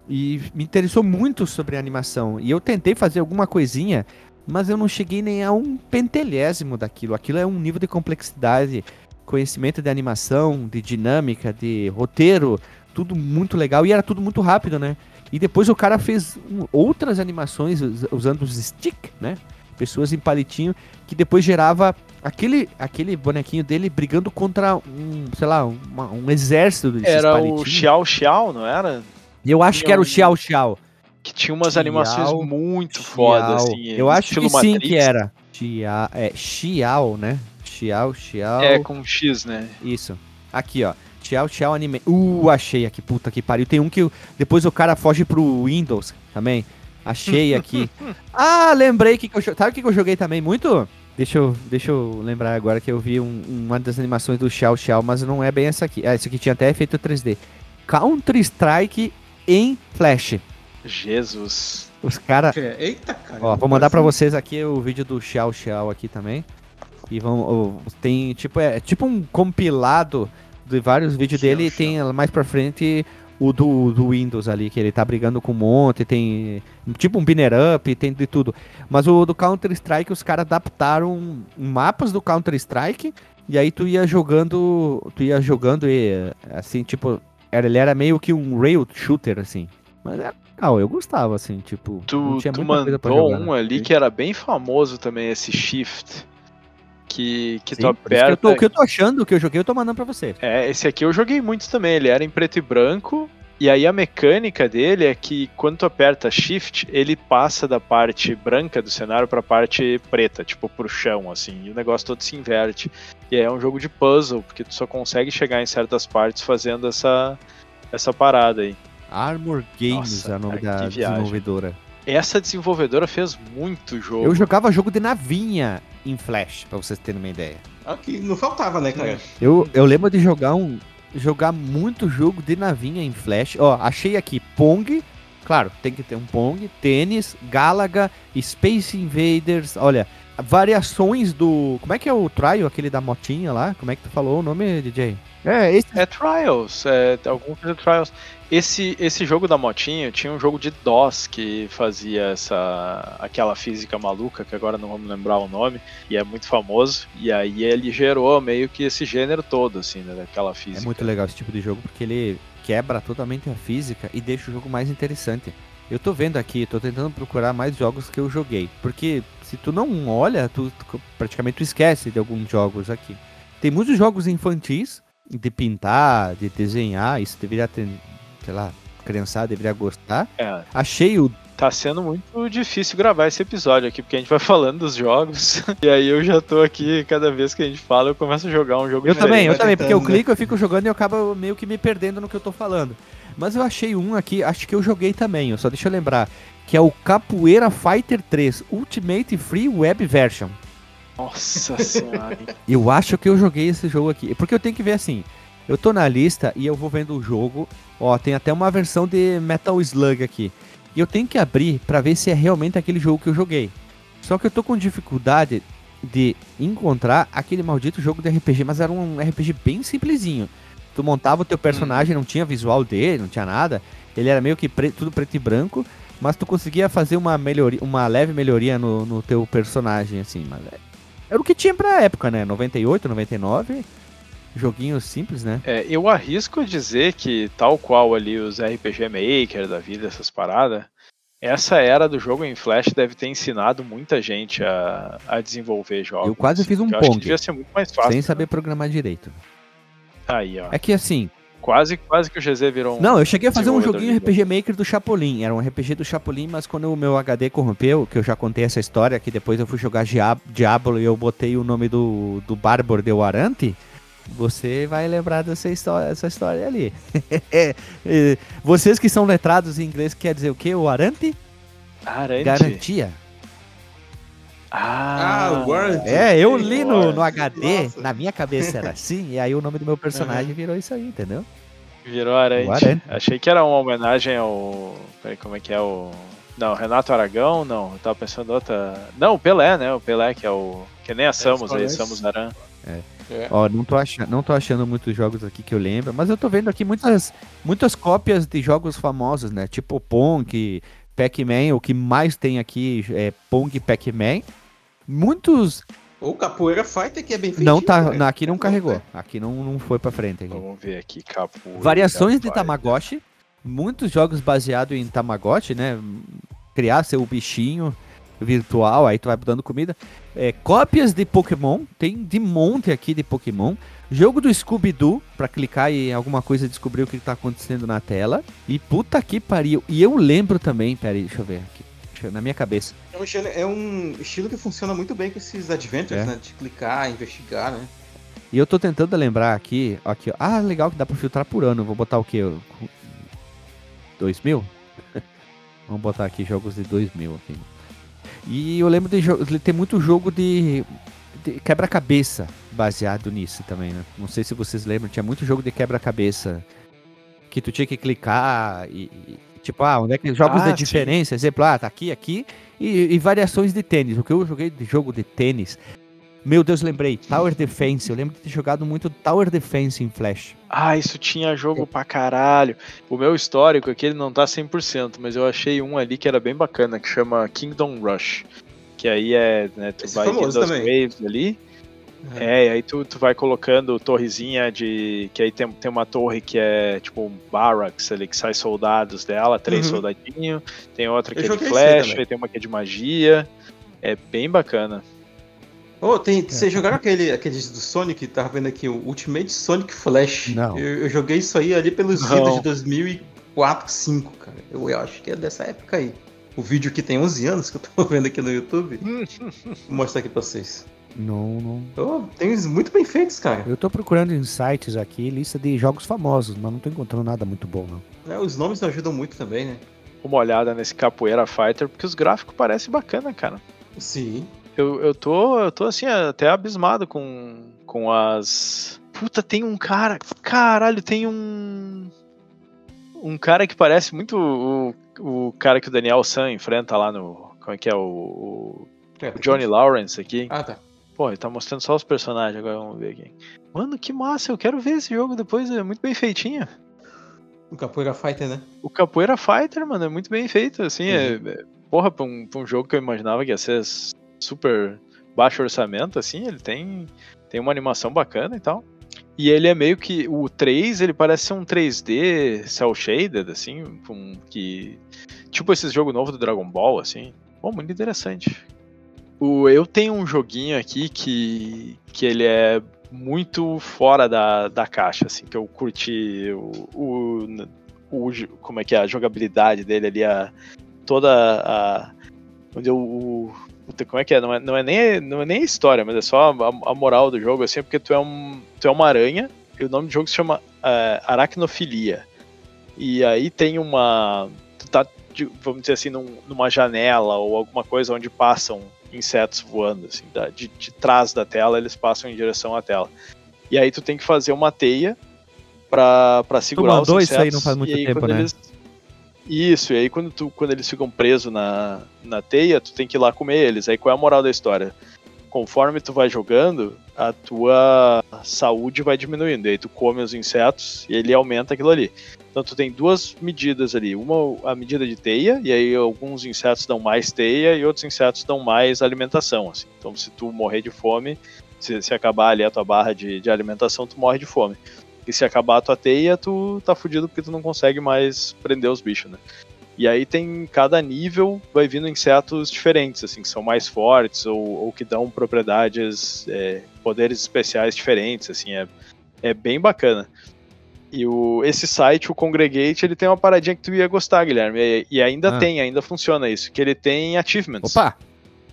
E me interessou muito sobre animação. E eu tentei fazer alguma coisinha, mas eu não cheguei nem a um pentelésimo daquilo. Aquilo é um nível de complexidade, conhecimento de animação, de dinâmica, de roteiro, tudo muito legal. E era tudo muito rápido, né? E depois o cara fez um- outras animações us- usando os stick, né? Pessoas em palitinho, que depois gerava aquele, aquele bonequinho dele brigando contra um, sei lá, uma- um exército desses Era o. Xiao Xiao, não era? E Eu acho que era o um- Xiao Xiao. Que tinha umas Xiao, animações muito fodas, Xiao. assim. Eu acho que sim Matrix. que era. Xiao, é, Xiao, né? Xiao, Xiao. É, com X, né? Isso. Aqui, ó. Xiao, Xiao Anime. Uh, achei aqui, puta que pariu. Tem um que depois o cara foge pro Windows também. Achei aqui. ah, lembrei que, que eu Sabe o que eu joguei também muito? Deixa eu, deixa eu lembrar agora que eu vi um- uma das animações do Xiao Xiao, mas não é bem essa aqui. Ah, esse aqui tinha até efeito 3D. Counter-Strike em Flash. Jesus. Os caras É, Eita, cara. Ó, vou mandar pra vocês aqui o vídeo do Xiao Xiao aqui também. E vão, tem tipo é tipo um compilado de vários vídeos Xiao dele e Xiao. tem mais pra frente o do, do Windows ali, que ele tá brigando com um monte, tem tipo um binner up, tem de tudo. Mas o do Counter Strike os caras adaptaram mapas do Counter Strike e aí tu ia jogando, tu ia jogando e assim, tipo, era, ele era meio que um rail shooter assim. Mas é legal, eu gostava assim, tipo, Tu, tu mandou jogar, né? um ali que era bem famoso também, esse Shift. Que, que Sim, tu isso que eu aperta. tô- o que eu tô achando, que eu joguei, eu tô mandando pra você. É, esse aqui eu joguei muito também. Ele era em preto e branco. E aí a mecânica dele é que quando tu aperta Shift, ele passa da parte branca do cenário pra parte preta, tipo pro chão, assim. E o negócio todo se inverte. E aí é um jogo de puzzle, porque tu só consegue chegar em certas partes fazendo essa, essa parada aí. Armor Games Nossa, é o nome cara, da desenvolvedora. Essa desenvolvedora fez muito jogo. Eu jogava jogo de navinha em Flash, pra vocês terem uma ideia. Aqui não faltava, né, cara? Eu, eu lembro de jogar um jogar muito jogo de navinha em Flash. Ó, achei aqui Pong. Claro, tem que ter um Pong, tênis, Galaga, Space Invaders. Olha, variações do. Como é que é o trial, aquele da motinha lá? Como é que tu falou o nome, DJ? É, esse. É Trials, é algum coisa de Trials. Esse, esse jogo da motinha tinha um jogo de DOS que fazia essa aquela física maluca, que agora não vamos lembrar o nome, e é muito famoso. E aí ele gerou meio que esse gênero todo, assim, né, daquela É física. muito legal esse tipo de jogo porque ele quebra totalmente a física e deixa o jogo mais interessante. Eu tô vendo aqui, tô tentando procurar mais jogos que eu joguei. Porque se tu não olha, tu, tu- praticamente tu esquece de alguns jogos aqui. Tem muitos jogos infantis, de pintar, de desenhar, isso deveria ter, sei lá, criançada deveria gostar. É, Achei o. tá sendo muito difícil gravar esse episódio aqui, porque a gente vai falando dos jogos, e aí eu já tô aqui, cada vez que a gente fala, eu começo a jogar um jogo Eu também, eu também, porque eu né? clico, eu fico jogando e eu acabo meio que me perdendo no que eu tô falando. Mas eu achei um aqui, acho que eu joguei também, eu só deixa eu lembrar, que é o Capoeira Fighter 3 Ultimate Free Web Version. Nossa senhora. Eu acho que eu joguei esse jogo aqui, porque eu tenho que ver assim, eu tô na lista e eu vou vendo o jogo, ó, tem até uma versão de Metal Slug aqui. E eu tenho que abrir pra ver se é realmente aquele jogo que eu joguei. Só que eu tô com dificuldade de encontrar aquele maldito jogo de RPG, mas era um RPG bem simplesinho. Tu montava o teu personagem, não tinha visual dele, não tinha nada. Ele era meio que pre- tudo preto e branco, mas tu conseguia fazer uma melhoria, uma leve melhoria no, no teu personagem, assim. Mas é- era o que tinha pra época, né? 98, 99. Joguinho simples, né? É, eu arrisco dizer que, tal qual ali os RPG Maker da vida, essas paradas, essa era do jogo em Flash deve ter ensinado muita gente a, a desenvolver jogos. Eu quase fiz um Eu que Pong. devia ser muito mais fácil. sem né? saber programar direito. Aí, ó. É que assim, Quase, quase que o GZ virou um. Não, eu cheguei a fazer um joguinho RPG Maker do Chapolin. Era um RPG do Chapolin, mas quando o meu HD corrompeu, que eu já contei essa história, que depois eu fui jogar Dia- Diablo e eu botei o nome do, do Bárbaro de Warante, você vai lembrar dessa história, essa história ali. É, vocês que são letrados em inglês, quer dizer o quê? O warranty? Arante. Garantia. Ah, Ah, Warrant. É, eu li no, no. HD, Nossa. na minha cabeça era assim, e aí o nome do meu personagem virou isso aí, entendeu? Virou Arante. Arante. Achei que era uma homenagem ao. Peraí, como é que é o. Não, Renato Aragão, não. Eu tava pensando em outra. Não, o Pelé, né? O Pelé, que é o. Que nem a Samus aí. Samus Aran. É. Ó, não tô, achando, não tô achando muitos jogos aqui que eu lembro, mas eu tô vendo aqui muitas, muitas cópias de jogos famosos, né? Tipo Pong, Pac-Man, o que mais tem aqui é Pong e Pac-Man. Muitos Ou Capoeira Fighter, que é bem feito. não tá, na- aqui não carregou, aqui não, não foi pra frente. Aqui. Vamos ver aqui, Capu. Variações de Tamagotchi, muitos jogos baseados em Tamagotchi, né? Criar seu bichinho virtual, aí tu vai dando comida. É, cópias de Pokémon, tem de monte aqui de Pokémon. Jogo do Scooby-Doo, pra clicar em alguma coisa e descobrir o que tá acontecendo na tela. E puta que pariu. E eu lembro também, peraí, deixa eu ver aqui. Eu- na minha cabeça. É um, estilo, é um estilo que funciona muito bem com esses adventures, É. né? De clicar, investigar, né? E eu tô tentando lembrar aqui, aqui, ó. Ah, legal que dá pra filtrar por ano. Vou botar o quê? 2000? Vamos botar aqui jogos de 2000 aqui. E eu lembro de jogos, tem muito jogo de, de quebra-cabeça baseado nisso também, né? Não sei se vocês lembram, tinha muito jogo de quebra-cabeça que tu tinha que clicar e, e, tipo, ah, onde é que jogos Ah, de sim. diferença, exemplo, ah, tá aqui, aqui e, e variações de tênis. O que eu joguei de jogo de tênis meu Deus, lembrei. Tower Defense. Eu lembro de ter jogado muito Tower Defense em Flash. Ah, isso tinha jogo pra caralho. O meu histórico aqui ele não tá 100%, mas eu achei um ali que era bem bacana, que chama Kingdom Rush. Que aí é, né, tu Esse vai é famoso tendo as waves ali. É, e aí tu, tu vai colocando torrezinha de. Que aí tem, tem uma torre que é tipo um barracks ali, que sai soldados dela, três Uhum. soldadinhos. Tem outra que Eu é de flash, tem uma que é de magia. É bem bacana. Ô, tem, vocês jogaram aquele, aqueles do Sonic, tava vendo aqui, o Ultimate Sonic Flash. Não. Eu, eu joguei isso aí ali pelos Não. idos de 2004, 2005, cara. Eu, eu acho que é dessa época aí. O vídeo que tem 11 anos que eu tô vendo aqui no YouTube. Vou mostrar aqui pra vocês. Não, não. Ô, tem uns muito bem feitos, cara. Eu tô procurando em sites aqui, lista de jogos famosos, mas não tô encontrando nada muito bom, não. É, os nomes não ajudam muito também, né? Uma olhada nesse Capoeira Fighter, porque os gráficos parecem bacana, cara. Sim. Eu, eu tô, eu tô assim, até abismado com, com as. Puta, tem um cara. Caralho, tem um. Um cara que parece muito o, o cara que o Daniel San enfrenta lá no. Como é que é? O, o É, o Johnny Lawrence aqui. Ah, tá. Pô, ele tá mostrando só os personagens, agora vamos ver aqui. Mano, que massa, eu quero ver esse jogo depois, é muito bem feitinho. O Capoeira Fighter, né? O Capoeira Fighter, mano, é muito bem feito, assim, é, é- porra, pra um, pra um jogo que eu imaginava que ia ser super baixo orçamento, assim, ele tem, tem uma animação bacana e tal. E ele é meio que, o 3, ele parece ser um 3D cel shaded, assim, com, que, tipo esse jogo novo do Dragon Ball, assim, pô, muito interessante. O, eu tenho um joguinho aqui que, que ele é muito fora da, da caixa, assim, que eu curti o, o, o como é que é, a jogabilidade dele ali, a, toda a. Onde o, puta, como é que é? Não é, não é, nem, não é nem a história, mas é só a, a moral do jogo, assim, porque tu é, um, tu é uma aranha, e o nome do jogo se chama é, Aracnofilia. E aí tem uma. Tu tá, vamos dizer assim, num- numa janela ou alguma coisa onde passam insetos voando, assim, da- de, de trás da tela, eles passam em direção à tela. E aí tu tem que fazer uma teia pra, pra segurar mandou os isso insetos. aí não faz muito e aí, tempo, né? eles- Isso, e aí quando, tu, quando eles ficam presos na, na teia, tu tem que ir lá comer eles. Aí qual é a moral da história? Conforme tu vai jogando, a tua saúde vai diminuindo. E aí tu come os insetos e ele aumenta aquilo ali. Então tu tem duas medidas ali. Uma a medida de teia, e aí alguns insetos dão mais teia e outros insetos dão mais alimentação. assim. Então se tu morrer de fome, se, se acabar ali a tua barra de, de alimentação, tu morre de fome. E se acabar a tua teia, tu tá fudido porque tu não consegue mais prender os bichos, né? E aí tem cada nível vai vindo insetos diferentes, assim, que são mais fortes ou, ou que dão propriedades, é, poderes especiais diferentes, assim, é, é bem bacana. E o, esse site, o Congregate, ele tem uma paradinha que tu ia gostar, Guilherme, e, e ainda Ah. tem, ainda funciona isso, que ele tem achievements. Opa!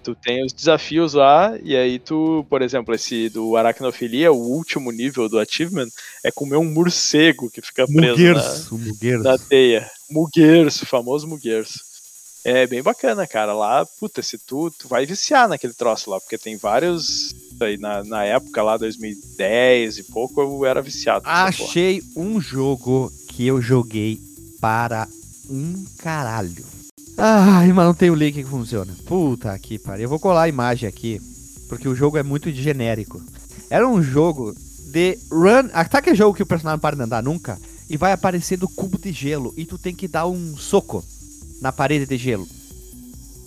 Tu tem os desafios lá, e aí tu, por exemplo, esse do aracnofilia, o último nível do achievement, é comer um morcego que fica preso Muguerço, na, Muguerço. na teia. Muguerço, famoso Muguerço. É bem bacana, cara. Lá, puta, se tu, tu vai viciar naquele troço lá, porque tem vários. Aí na, na época lá, 2010 e pouco, eu era viciado. Achei um jogo que eu joguei para um caralho. Ai, mas não tem o link que funciona. Puta que pariu. Eu vou colar a imagem aqui, porque o jogo é muito genérico. Era um jogo de run. Ah, Sabe aquele jogo que o personagem não para de andar nunca? E vai aparecendo cubo de gelo e tu tem que dar um soco na parede de gelo.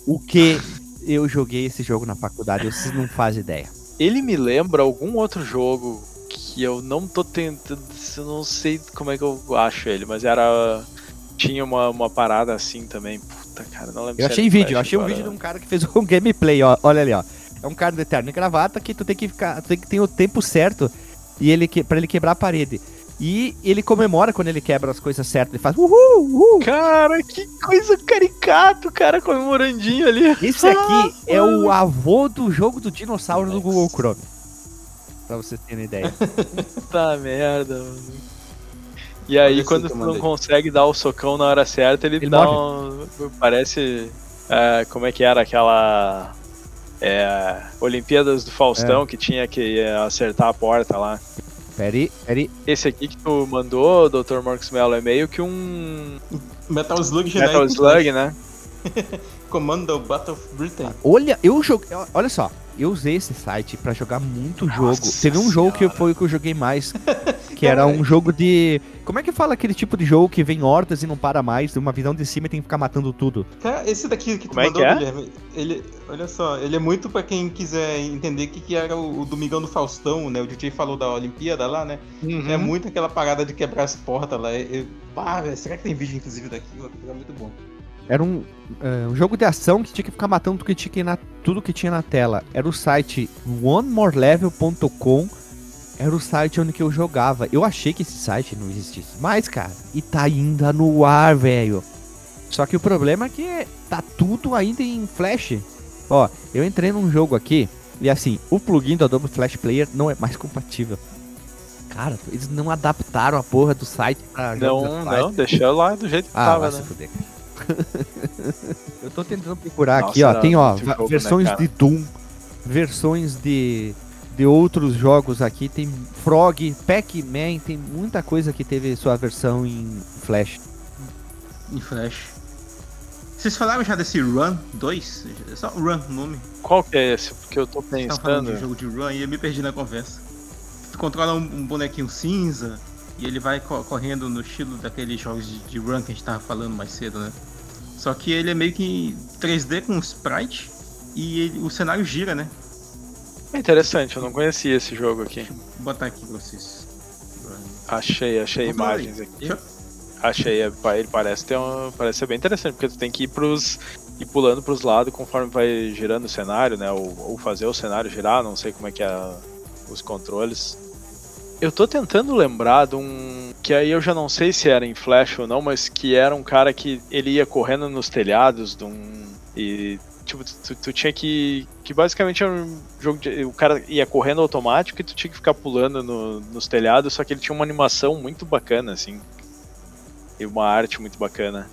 O que eu joguei esse jogo na faculdade, vocês não fazem ideia. Ele me lembra algum outro jogo que eu não tô tentando. Eu não sei como é que eu acho ele, mas era. Tinha uma, uma parada assim também. Puta, cara, não lembro Eu achei em vídeo, eu achei um agora. vídeo de um cara que fez um gameplay, ó. Olha ali, ó. É um cara de terno e gravata que tu tem que ficar. Tu tem que ter o tempo certo e ele que, pra ele quebrar a parede. E ele comemora quando ele quebra as coisas certas. Ele faz uhul, uhul. Cara, que coisa caricato, cara, comemorandinho ali. Esse aqui é o avô do jogo do dinossauro do Google Chrome. Pra vocês terem ideia. Puta merda, mano. E aí, Olha quando tu não consegue dar o socão na hora certa, ele, Ele dá um. Parece. é, como é que era aquela. é, Olimpíadas do Faustão que tinha que é, acertar a porta lá. Peri, peri. Esse aqui que tu mandou, Dr. Marcos Mello, é meio que um Metal Slug genérico. Metal Slug, né? Commando Battle of Britain. Olha, eu joguei. Olha só, eu usei esse site pra jogar muito jogo. Nossa Teve um jogo que foi o que eu joguei mais. Que era um jogo de. Como é que fala aquele tipo de jogo que vem hordas e não para mais? De uma visão de cima e tem que ficar matando tudo. Cara, esse daqui que tu Como é mandou, que é? Guilherme, ele, olha só, ele é muito pra quem quiser entender o que, que era o, o Domingão do Faustão, né? O DJ falou da Olimpíada lá, né? Uhum. É muito aquela parada de quebrar as portas lá. É, é, será que tem vídeo, inclusive, daqui? É muito bom. Era um, é, um jogo de ação que tinha que ficar matando tudo que tinha, na, tudo que tinha na tela. Era o site onemorelevel.com. Era o site onde que eu jogava. Eu achei que esse site não existisse mais, cara. E tá ainda no ar, velho. Só que o problema é que tá tudo ainda em Flash. Ó, eu entrei num jogo aqui e assim, o plugin do Adobe Flash Player não é mais compatível. Cara, eles não adaptaram a porra do site pra Não, não, deixou lá do jeito que Ah, tava, né? se fuder. Eu tô tentando procurar Nossa, aqui, ó. Tem, ó, jogo, né, versões cara? de Doom, versões de, de outros jogos aqui. Tem Frog, Pac-Man, tem muita coisa que teve sua versão em Flash. Em Flash. Vocês falaram já desse Run 2? É só Run o nome. Qual que é esse? Porque eu tô estavam falando de pensando. jogo de Run e eu me perdi na conversa. Tu controla um, um bonequinho cinza e ele vai co- correndo no estilo daqueles jogos de, de Run que a gente tava falando mais cedo, né? Só que ele é meio que 3D com sprite e ele- o cenário gira, né? É interessante, eu não conhecia esse jogo aqui. Vou botar aqui pra vocês. Achei, achei Vou imagens aqui. Deixa eu- Achei, é, ele parece ter um, parece ser bem interessante, porque tu tem que ir pros ir pulando pros lados conforme vai girando o cenário, né? Ou, ou fazer o cenário girar, não sei como é que é os controles. Eu tô tentando lembrar de um que aí eu já não sei se era em Flash ou não, mas que era um cara que ele ia correndo nos telhados de um e tipo tu, tu tinha que que basicamente era um jogo de, o cara ia correndo automático e tu tinha que ficar pulando no- nos telhados, só que ele tinha uma animação muito bacana assim e uma arte muito bacana.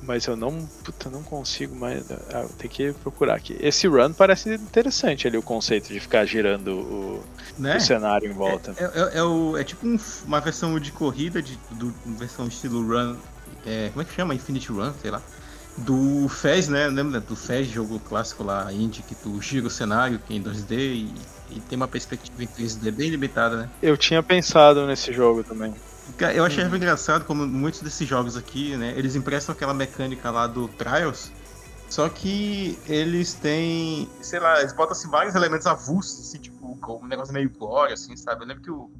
Mas eu não, puta, não consigo mais. Ah, tenho que procurar aqui. Esse run parece interessante ali o conceito de ficar girando o, Né? o cenário em volta. É, é- é o- é tipo um- uma versão de corrida, de, do, uma versão estilo Run. é, como é que chama? Infinite Run, sei lá. Do Fez, né? Lembra do Fez, jogo clássico lá, indie, que tu gira o cenário que é em 2D e, e tem uma perspectiva em 3D bem limitada, né? Eu tinha pensado nesse jogo também. Eu achei engraçado como muitos desses jogos aqui, né? Eles emprestam aquela mecânica lá do Trials, só que eles têm, sei lá, eles botam assim, vários elementos avulsos, assim, tipo, um negócio meio gore, assim, sabe? Eu lembro que o-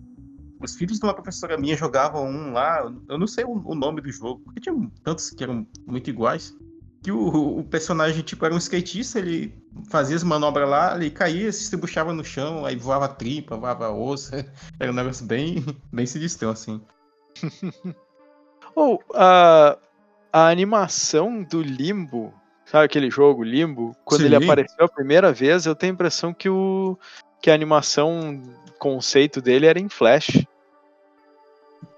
os filhos de uma professora minha jogavam um lá, eu não sei o, o nome do jogo, porque tinha tantos que eram muito iguais. Que o, o personagem, tipo, era um skatista, ele fazia as manobras lá, ele caía, se estribuchava no chão, aí voava tripa, voava osso. Era um negócio bem, bem sinistrão, assim. Ou a, a animação do Limbo Sabe aquele jogo, Limbo? Quando Sim. ele apareceu a primeira vez, eu tenho a impressão que, o, que a animação, conceito dele era em Flash.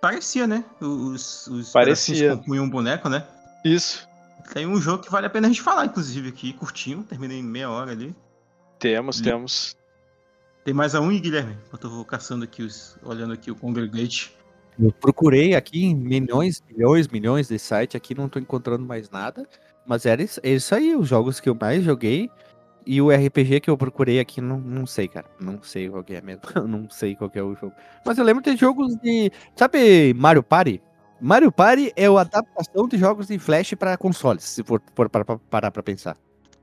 Parecia, né? Os, os Parecia. um boneco, né? Isso. Tem um jogo que vale a pena a gente falar, inclusive, aqui, curtinho, terminei em meia hora ali. Temos, Hum. temos. Tem mais a um, Guilherme? Eu tô caçando aqui, os, olhando aqui o Congregate. Eu procurei aqui em milhões, milhões, milhões de site aqui, não tô encontrando mais nada. Mas era isso, é isso aí, os jogos que eu mais joguei. E o RPG que eu procurei aqui, não, não sei, cara. Não sei qual é mesmo. Não sei qual é o jogo. Mas eu lembro de jogos de. Sabe Mario Party? Mario Party é a adaptação de jogos de Flash para consoles, se for, parar pra pensar.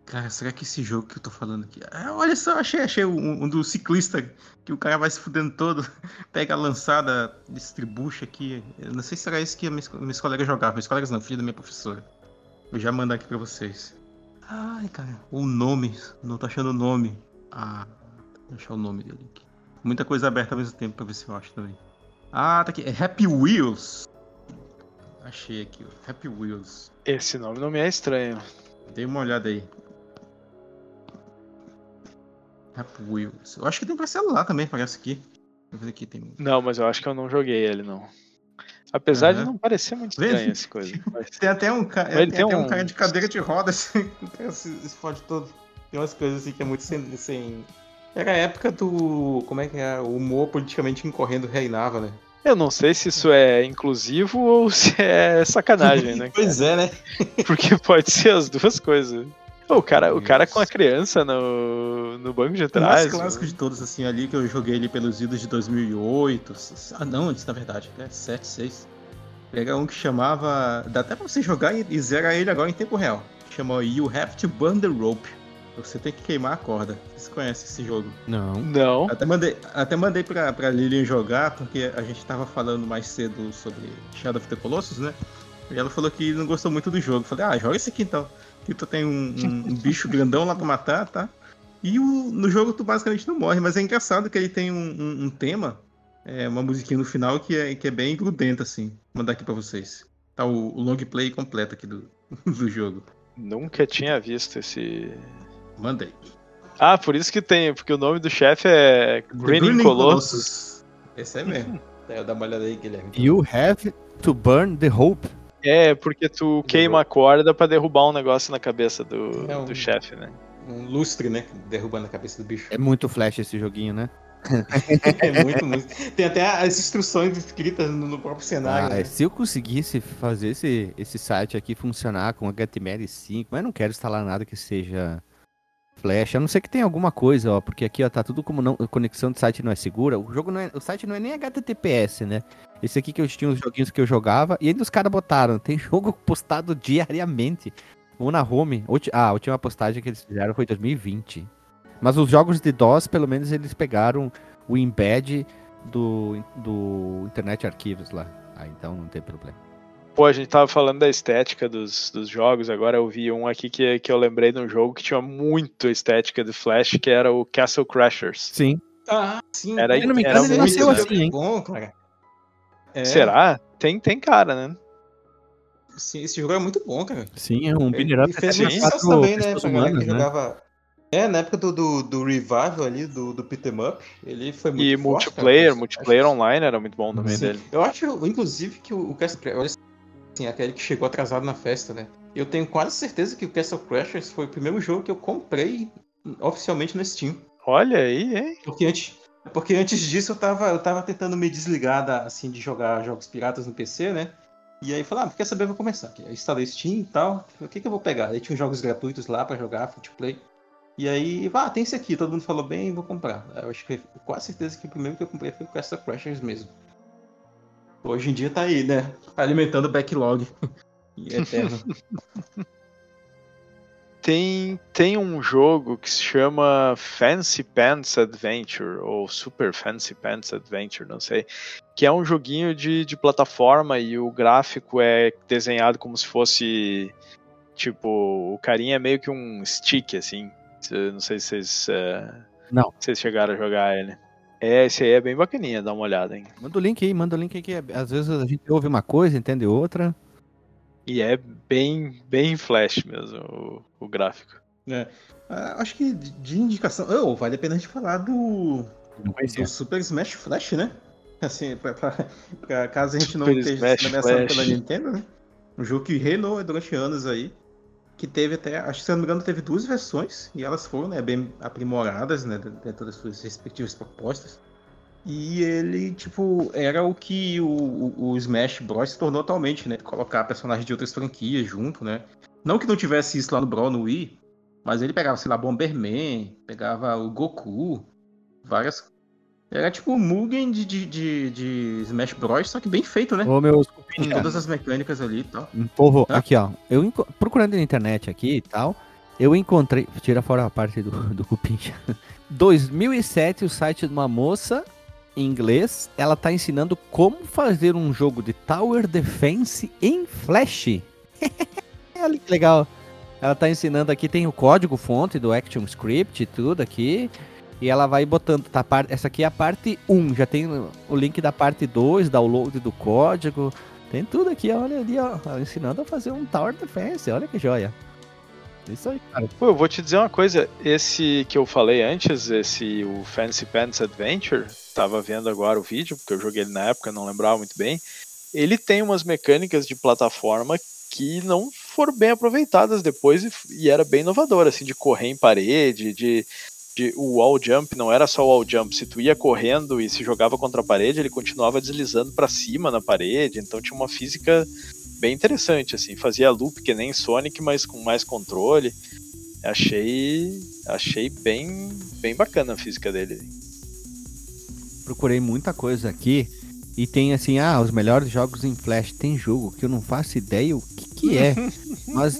Cara, será que esse jogo que eu tô falando aqui. Ah, olha só, achei, achei um, um do ciclista que o cara vai se fudendo todo, pega a lançada, distribuixa aqui. Eu não sei se era esse que minhas, minhas colegas jogavam. Minhas colegas não, filho da minha professora. Vou já mandar aqui pra vocês. Ai, cara, o nome. Não tô achando o nome. Ah, vou achar o nome dele aqui. Muita coisa aberta ao mesmo tempo pra ver se eu acho também. Ah, tá aqui. É Happy Wheels. Achei aqui, ó. Happy Wheels. Esse nome não me é estranho. Dei uma olhada aí. Happy Wheels. Eu acho que tem pra celular também, parece ver aqui, tem. Não, mas eu acho que eu não joguei ele, não. Apesar de Aham. não parecer muito estranho essa coisa. mas- Tem até um, ca... Ele tem tem até um um- cara de cadeira de rodas. o cara se se fode todo. Tem umas coisas assim que é muito sem. sem- Era a época do. Como é que é? O humor politicamente incorrendo reinava, né? Eu não sei se isso é inclusivo ou se é sacanagem, né? pois é, né? Porque pode ser as duas coisas. O cara, o cara com a criança no, no banco de O mais trás. clássico de todos, assim, ali que eu joguei ele pelos idos de 2008. Ah, não, antes na verdade, né? 7, 6. Era um que chamava. Dá até pra você jogar e e zerar ele agora em tempo real. Chama You Have to Burn the Rope. Você tem que queimar a corda. Vocês conhecem esse jogo? Não. Não. Até mandei, até mandei pra, pra Lilian jogar, porque a gente tava falando mais cedo sobre Shadow of the Colossus, né? E ela falou que não gostou muito do jogo. Falei, ah, joga esse aqui então. Que tu tem um, um- um bicho grandão lá pra matar, tá? E o- no jogo tu basicamente não morre, mas é engraçado que ele tem um, um- um tema, é, uma musiquinha no final que é, que é bem grudenta, assim. Vou mandar aqui pra vocês. Tá o, o long play completo aqui do, do jogo. Nunca tinha visto esse. Mandei. Ah, por isso que tem, porque o nome do chefe é Grinning Colossus. Esse é mesmo. É, dá uma olhada aí, Guilherme. You have to burn the hope. É, porque tu queima a corda pra derrubar um negócio na cabeça do, É um- do chefe, né? Um lustre, né? Derrubando a cabeça do bicho. É muito flash esse joguinho, né? É muito, muito. Tem até as instruções escritas no próprio cenário. Ah, né? se eu conseguisse fazer esse, esse site aqui funcionar com HTML5, mas eu não quero instalar nada que seja Flash, a não ser que tenha alguma coisa, ó, porque aqui ó, tá tudo como não, a conexão do site não é segura, o jogo não é, o site não é nem HTTPS, né? Esse aqui que eu tinha os joguinhos que eu jogava e ainda os caras botaram, tem jogo postado diariamente. Ou na home, ulti- ah, a última postagem que eles fizeram foi 2020. Mas os jogos de DOS, pelo menos eles pegaram o embed do, do Internet Archives lá. Ah, então não tem problema. Pô, a gente tava falando da estética dos, dos jogos, agora eu vi um aqui que, que eu lembrei de um jogo que tinha muito estética de Flash, que era o Castle Crashers. Sim. Ah, sim. Era- eu não me era engano, ele muito nasceu assim, hein? hein? bom, cara. É, Será? Tem, tem cara, né? Sim, esse jogo é muito bom, cara. Sim, é um binner up ele fez quatro também, né? Pra galera que né? jogava. É, na época do, do, do revival ali, do, do Beat'em Up, ele foi muito E forte, multiplayer, cara. multiplayer Acho- online era muito bom também Sim. dele. Eu acho, inclusive, que o, o Castle Crashers, assim, aquele que chegou atrasado na festa, né? Eu tenho quase certeza que o Castle Crashers foi o primeiro jogo que eu comprei oficialmente no Steam. Olha aí, hein? Porque antes, porque antes disso eu tava, eu tava tentando me desligar da, assim, de jogar jogos piratas no PC, né? E aí falei, ah, quer saber, vou começar. Aí instalei Steam e tal. O que, que eu vou pegar? Aí tinha uns jogos gratuitos lá pra jogar, free to play. E aí, ah, tem esse aqui, todo mundo falou bem, vou comprar. Eu acho que quase certeza que o primeiro que eu comprei foi o Castle Crashers mesmo. Hoje em dia tá aí, né? Alimentando o backlog. E é eterno. Tem, tem um jogo que se chama Fancy Pants Adventure, ou Super Fancy Pants Adventure, não sei. Que é um joguinho de, de plataforma e o gráfico é desenhado como se fosse. Tipo, o carinha é meio que um stick, assim. Não sei se vocês. eh, Não. vocês chegaram a jogar ele. É, esse aí é bem bacaninha, dá uma olhada, hein? Manda o link aí, manda o link aí, que às vezes a gente ouve uma coisa, entende outra. E é bem, bem flash mesmo o, o gráfico. É. Ah, acho que de indicação. Oh, vale a pena a gente falar do, do Super Smash Flash, né? Assim, pra, pra- pra caso a gente não Super esteja Smash sendo ameaçado pela Nintendo, né? Um jogo que reinou durante anos aí. Que teve até, acho que se não me engano, teve duas versões. E elas foram né, bem aprimoradas, né? Dentro das suas respectivas propostas. E ele, tipo, era o que o, o, o Smash Bros. se tornou atualmente, né? Colocar personagens de outras franquias junto, né? Não que não tivesse isso lá no Brawl no Wii, mas ele pegava, sei lá, Bomberman, pegava o Goku, várias. Era tipo o Mugen de, de, de, de Smash Bros, só que bem feito, né? Ô, meus Com todas as mecânicas ali e tal. Povo, Hã? aqui ó, eu procurando na internet aqui e tal, eu encontrei, tira fora a parte do, do cupincha. 2007, o site de uma moça em inglês, ela tá ensinando como fazer um jogo de Tower Defense em Flash. Olha que legal. Ela tá ensinando aqui, tem o código fonte do Action Script e tudo aqui. E ela vai botando, tá, essa aqui é a parte 1, já tem o link da parte 2, download do código, tem tudo aqui, olha ali, ó, ensinando a fazer um Tower Defense, olha que joia. Isso aí, cara. Pô, eu vou te dizer uma coisa, esse que eu falei antes, esse o Fancy Pants Adventure, tava vendo agora o vídeo, porque eu joguei ele na época, não lembrava muito bem. Ele tem umas mecânicas de plataforma que não foram bem aproveitadas depois e, e era bem inovador, assim, de correr em parede, de, de o wall jump não era só o wall jump, se tu ia correndo e se jogava contra a parede, ele continuava deslizando para cima na parede, então tinha uma física bem interessante, assim, fazia loop que nem Sonic, mas com mais controle. Achei, achei bem, bem bacana a física dele. Procurei muita coisa aqui e tem assim, ah, os melhores jogos em Flash. Tem jogo que eu não faço ideia o que que é, mas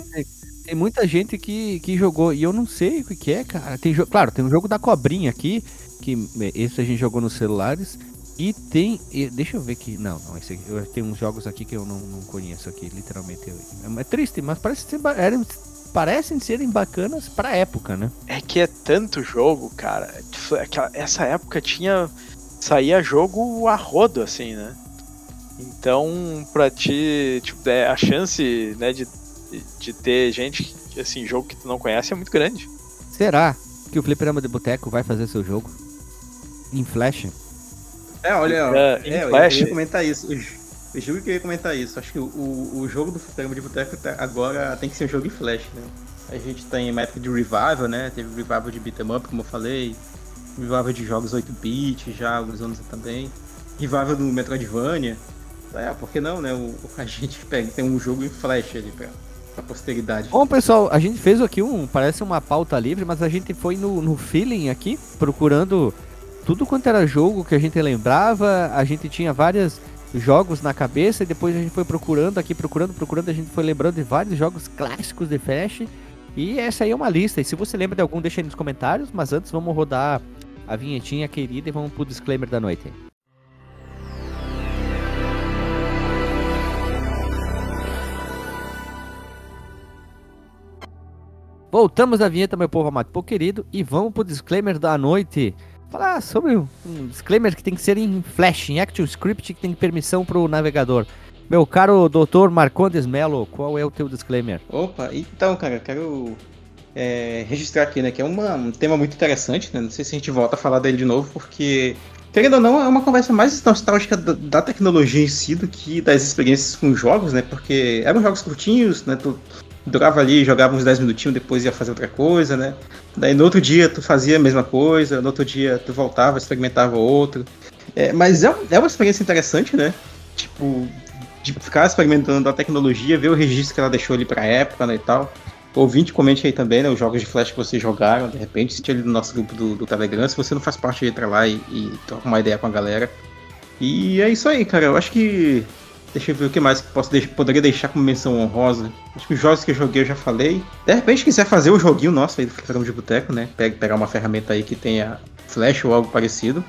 tem, tem muita gente que, que jogou e eu não sei o que é, cara. Tem claro, tem um jogo da cobrinha aqui, que eh, esse a gente jogou nos celulares. E tem. e- deixa eu ver aqui. Não, não, esse aqui, eu tenho uns jogos aqui que eu não, não conheço aqui, literalmente. É, é triste, mas parece ser, eram- parecem serem bacanas pra época, né? É que é tanto jogo, cara. Tipo, aquela- Essa época tinha. saía jogo a rodo, assim, né? Então, pra ti, tipo, é, a chance, né, de, de ter gente, assim, jogo que tu não conhece é muito grande. Será que o Fliperama de Boteco vai fazer seu jogo? Em Flash? É, olha, É, em é, eu, Flash. eu ia comentar isso. Eu, ju- eu juro que eu ia comentar isso. Acho que o, o, jogo do Fliperama de Boteco tá- agora tem que ser um jogo em Flash, né? A gente tem uma época de revival, né? Teve revival de beat'em up, como eu falei. Revival de jogos 8-bit já alguns anos também. Revival do Metroidvania. É, por que não, né? O, a gente pega, tem um jogo em Flash ali pra, pra posteridade. Bom, pessoal, a gente fez aqui um. Parece uma pauta livre, mas a gente foi no, no feeling aqui, procurando tudo quanto era jogo que a gente lembrava. A gente tinha vários jogos na cabeça e depois a gente foi procurando aqui, procurando, procurando. A gente foi lembrando de vários jogos clássicos de Flash. E essa aí é uma lista. E se você lembra de algum, deixa aí nos comentários. Mas antes, vamos rodar a vinhetinha querida e vamos pro disclaimer da noite. Voltamos da vinheta, meu povo amado, povo querido, e vamos pro disclaimer da noite. Falar sobre um disclaimer que tem que ser em Flash, em ActionScript, que tem permissão pro navegador. Meu caro doutor Marcondes Melo, qual é o teu disclaimer? Opa, então, cara, eu quero é, registrar aqui, né, que é uma- um tema muito interessante, né? Não sei se a gente volta a falar dele de novo, porque, querendo ou não, é uma conversa mais nostálgica da, da tecnologia em si do que das experiências com jogos, né? Porque eram jogos curtinhos, né? Tu durava ali, jogava uns 10 minutinhos, depois ia fazer outra coisa, né? Daí no outro dia tu fazia a mesma coisa, no outro dia tu voltava, experimentava outro. É, mas é, é uma experiência interessante, né? Tipo, de ficar experimentando a tecnologia, ver o registro que ela deixou ali pra época, né, e tal. Ouvinte, comente aí também, né, os jogos de flash que vocês jogaram, de repente, se ali no nosso grupo do, do Telegram, se você não faz parte, entra lá e, e troca uma ideia com a galera. E é isso aí, cara, eu acho que... Deixa eu ver o que mais que posso poderia deixar como menção honrosa. Acho que os jogos que eu joguei eu já falei. De repente, quiser fazer o joguinho nosso aí do Fliperama de Boteco, né, pe- pegar uma ferramenta aí que tenha flash ou algo parecido,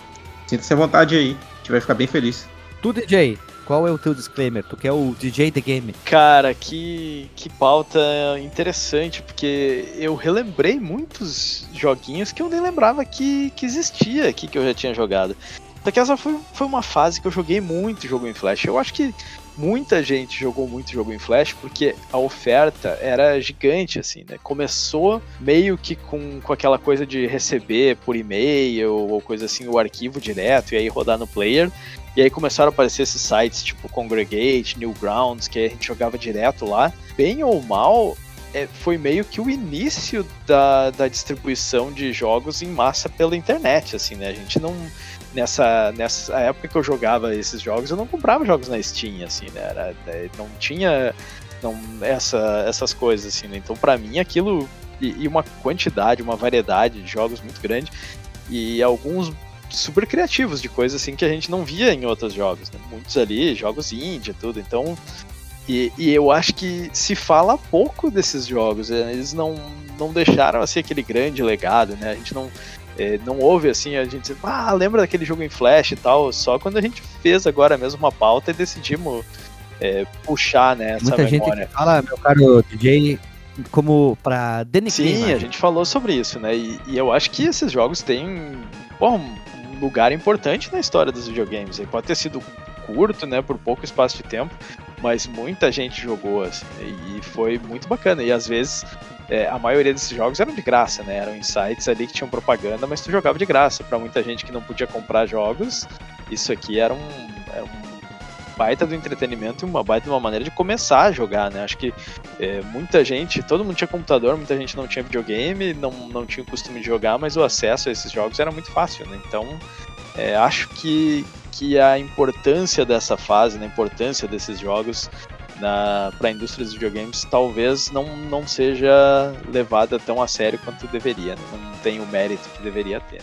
sinta-se à vontade aí, a gente vai ficar bem feliz. Tu, DJ, qual é o teu disclaimer? Tu que é o DJ The Game. Cara, que, que pauta interessante, porque eu relembrei muitos joguinhos que eu nem lembrava que, que existia aqui, que eu já tinha jogado. Que essa foi, foi uma fase que eu joguei muito jogo em Flash. Eu acho que muita gente jogou muito jogo em Flash porque a oferta era gigante, assim, né? Começou meio que com, com aquela coisa de receber por e-mail ou coisa assim o arquivo direto e aí rodar no player. E aí começaram a aparecer esses sites tipo Congregate, Newgrounds, que a gente jogava direto lá. Bem ou mal, é, foi meio que o início da, da distribuição de jogos em massa pela internet, assim, né? A gente não nessa, nessa época que eu jogava esses jogos, eu não comprava jogos na Steam, assim, né? Era, é, não tinha não, essa, essas coisas, assim, né? Então, para mim, aquilo. E, e, uma quantidade, uma variedade de jogos muito grande. E alguns super criativos de coisas assim que a gente não via em outros jogos. Né? Muitos ali, jogos indie e tudo. Então. E, e, eu acho que se fala pouco desses jogos. Né? Eles não, não deixaram assim aquele grande legado, né? A gente não é, não houve assim, a gente, ah, lembra daquele jogo em Flash e tal, só quando a gente fez agora mesmo uma pauta e decidimos é, puxar, né, essa Muita memória. gente fala, meu caro DJ, como pra denigrir. Sim, a gente falou sobre isso, né, e, e, eu acho que esses jogos têm, bom, um lugar importante na história dos videogames. Ele pode ter sido curto, né, por pouco espaço de tempo, mas muita gente jogou, assim, e foi muito bacana. E às vezes é, a maioria desses jogos eram de graça, né? Eram insights ali que tinham propaganda, mas tu jogava de graça. Para muita gente que não podia comprar jogos, isso aqui era um, era um baita do entretenimento e uma baita de uma maneira de começar a jogar, né? Acho que é, muita gente, todo mundo tinha computador, muita gente não tinha videogame, não, não tinha o costume de jogar, mas o acesso a esses jogos era muito fácil, né? Então, é, acho que, que a importância dessa fase, né, a importância desses jogos para a indústria dos videogames talvez não, não seja levada tão a sério quanto deveria, né? não tem o mérito que deveria ter.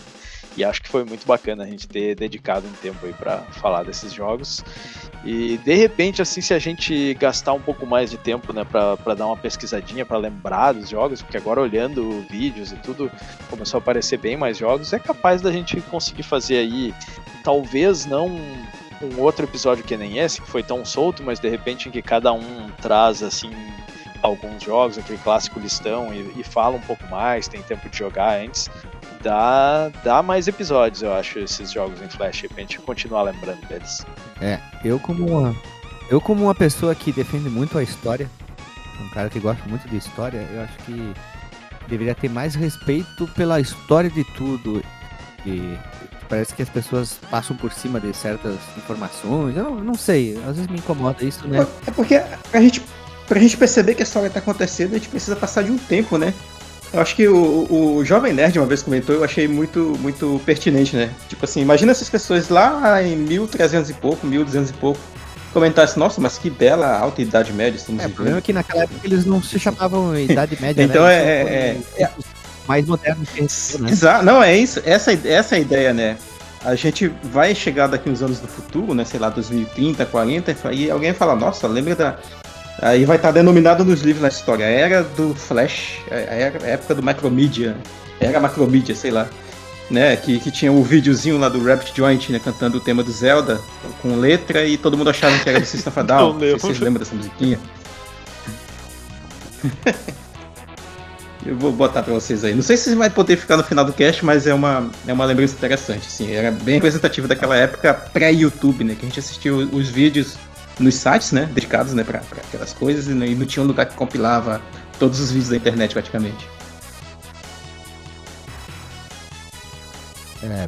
E acho que foi muito bacana a gente ter dedicado um tempo aí para falar desses jogos. E de repente, assim, se a gente gastar um pouco mais de tempo, né, para dar uma pesquisadinha, para lembrar dos jogos, porque agora olhando vídeos e tudo, começou a aparecer bem mais jogos, é capaz da gente conseguir fazer aí, talvez não um outro episódio que nem esse, que foi tão solto, mas de repente em que cada um traz assim alguns jogos, aquele clássico listão, e, e fala um pouco mais, tem tempo de jogar antes, dá, dá mais episódios, eu acho, esses jogos em Flash, pra gente continuar lembrando deles. É, eu como uma, eu como uma pessoa que defende muito a história, um cara que gosta muito de história, eu acho que deveria ter mais respeito pela história de tudo. E Parece que as pessoas passam por cima de certas informações. Eu não, não sei, às vezes me incomoda isso, né? É porque a gente, pra gente perceber que a história tá acontecendo, a gente precisa passar de um tempo, né? Eu acho que o, o Jovem Nerd uma vez comentou, eu achei muito, muito pertinente, né? Tipo assim, imagina essas pessoas lá em 1300 e pouco, 1200 e pouco, comentassem, nossa, mas que bela alta idade média estamos é, O problema é que naquela época eles não se chamavam idade média, então né? é, é, é, mais moderno que a né? Exato, não, é isso, essa, essa é a ideia, né? A gente vai chegar daqui uns anos no futuro, né? Sei lá, 2030, 40, e alguém fala, nossa, lembra da. Aí vai estar denominado nos livros na história, era do Flash, a, a época do Macromedia, era Macromedia, sei lá. Né, que, que tinha o videozinho lá do Rabbit Joint, né, cantando o tema do Zelda, com letra, e todo mundo achava que era do System a Down. Não, não sei se vocês lembram dessa musiquinha. Eu vou botar pra vocês aí. Não sei se vai poder ficar no final do cast, mas é uma, é uma lembrança interessante, assim. Era bem representativo daquela época pré-YouTube, né? Que a gente assistiu os vídeos nos sites, né? Dedicados, né? Pra, pra aquelas coisas, e não tinha um lugar que compilava todos os vídeos da internet, praticamente. É,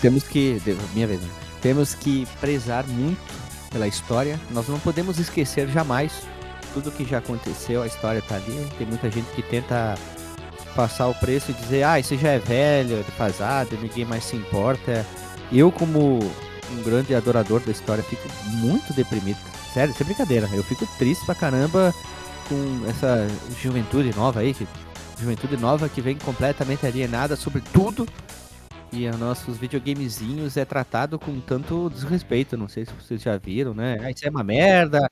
temos que... Minha vez, né? Temos que prezar muito pela história. Nós não podemos esquecer jamais tudo que já aconteceu, a história tá ali. Tem muita gente que tenta passar o preço e dizer, ah, isso já é velho, é defasado, ninguém mais se importa. Eu, como um grande adorador da história, fico muito deprimido. Sério, sem brincadeira. Eu fico triste pra caramba com essa juventude nova aí, que, juventude nova que vem completamente alienada sobre tudo. E os nossos videogamezinhos é tratado com tanto desrespeito. Não sei se vocês já viram, né? Ah, isso é uma merda,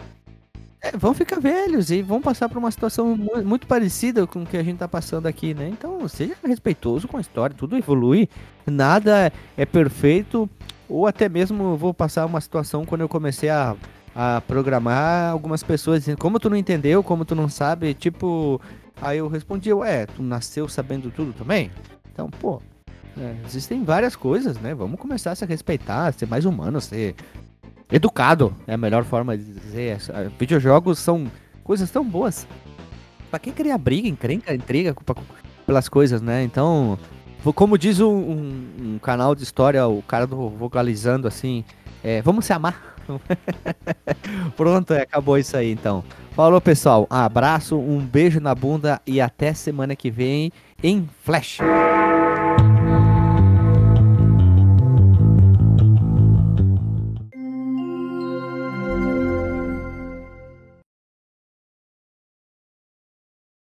é, vão ficar velhos e vão passar por uma situação muito parecida com o que a gente tá passando aqui, né? Então, seja respeitoso com a história, tudo evolui, nada é perfeito, ou até mesmo vou passar uma situação quando eu comecei a, a programar, algumas pessoas dizendo, como tu não entendeu, como tu não sabe, tipo, aí eu respondi, ué, tu nasceu sabendo tudo também? Então, pô, é, existem várias coisas, né? Vamos começar a se respeitar, ser mais humano, ser educado, é a melhor forma de dizer. Videojogos são coisas tão boas. Pra quem criar briga, encrenca, intriga com- pelas coisas, né? Então, como diz um, um- um canal de história, o cara do vocalizando assim, é, vamos se amar. Pronto, acabou isso aí então. Falou, pessoal. Abraço, um beijo na bunda e até semana que vem em Flash.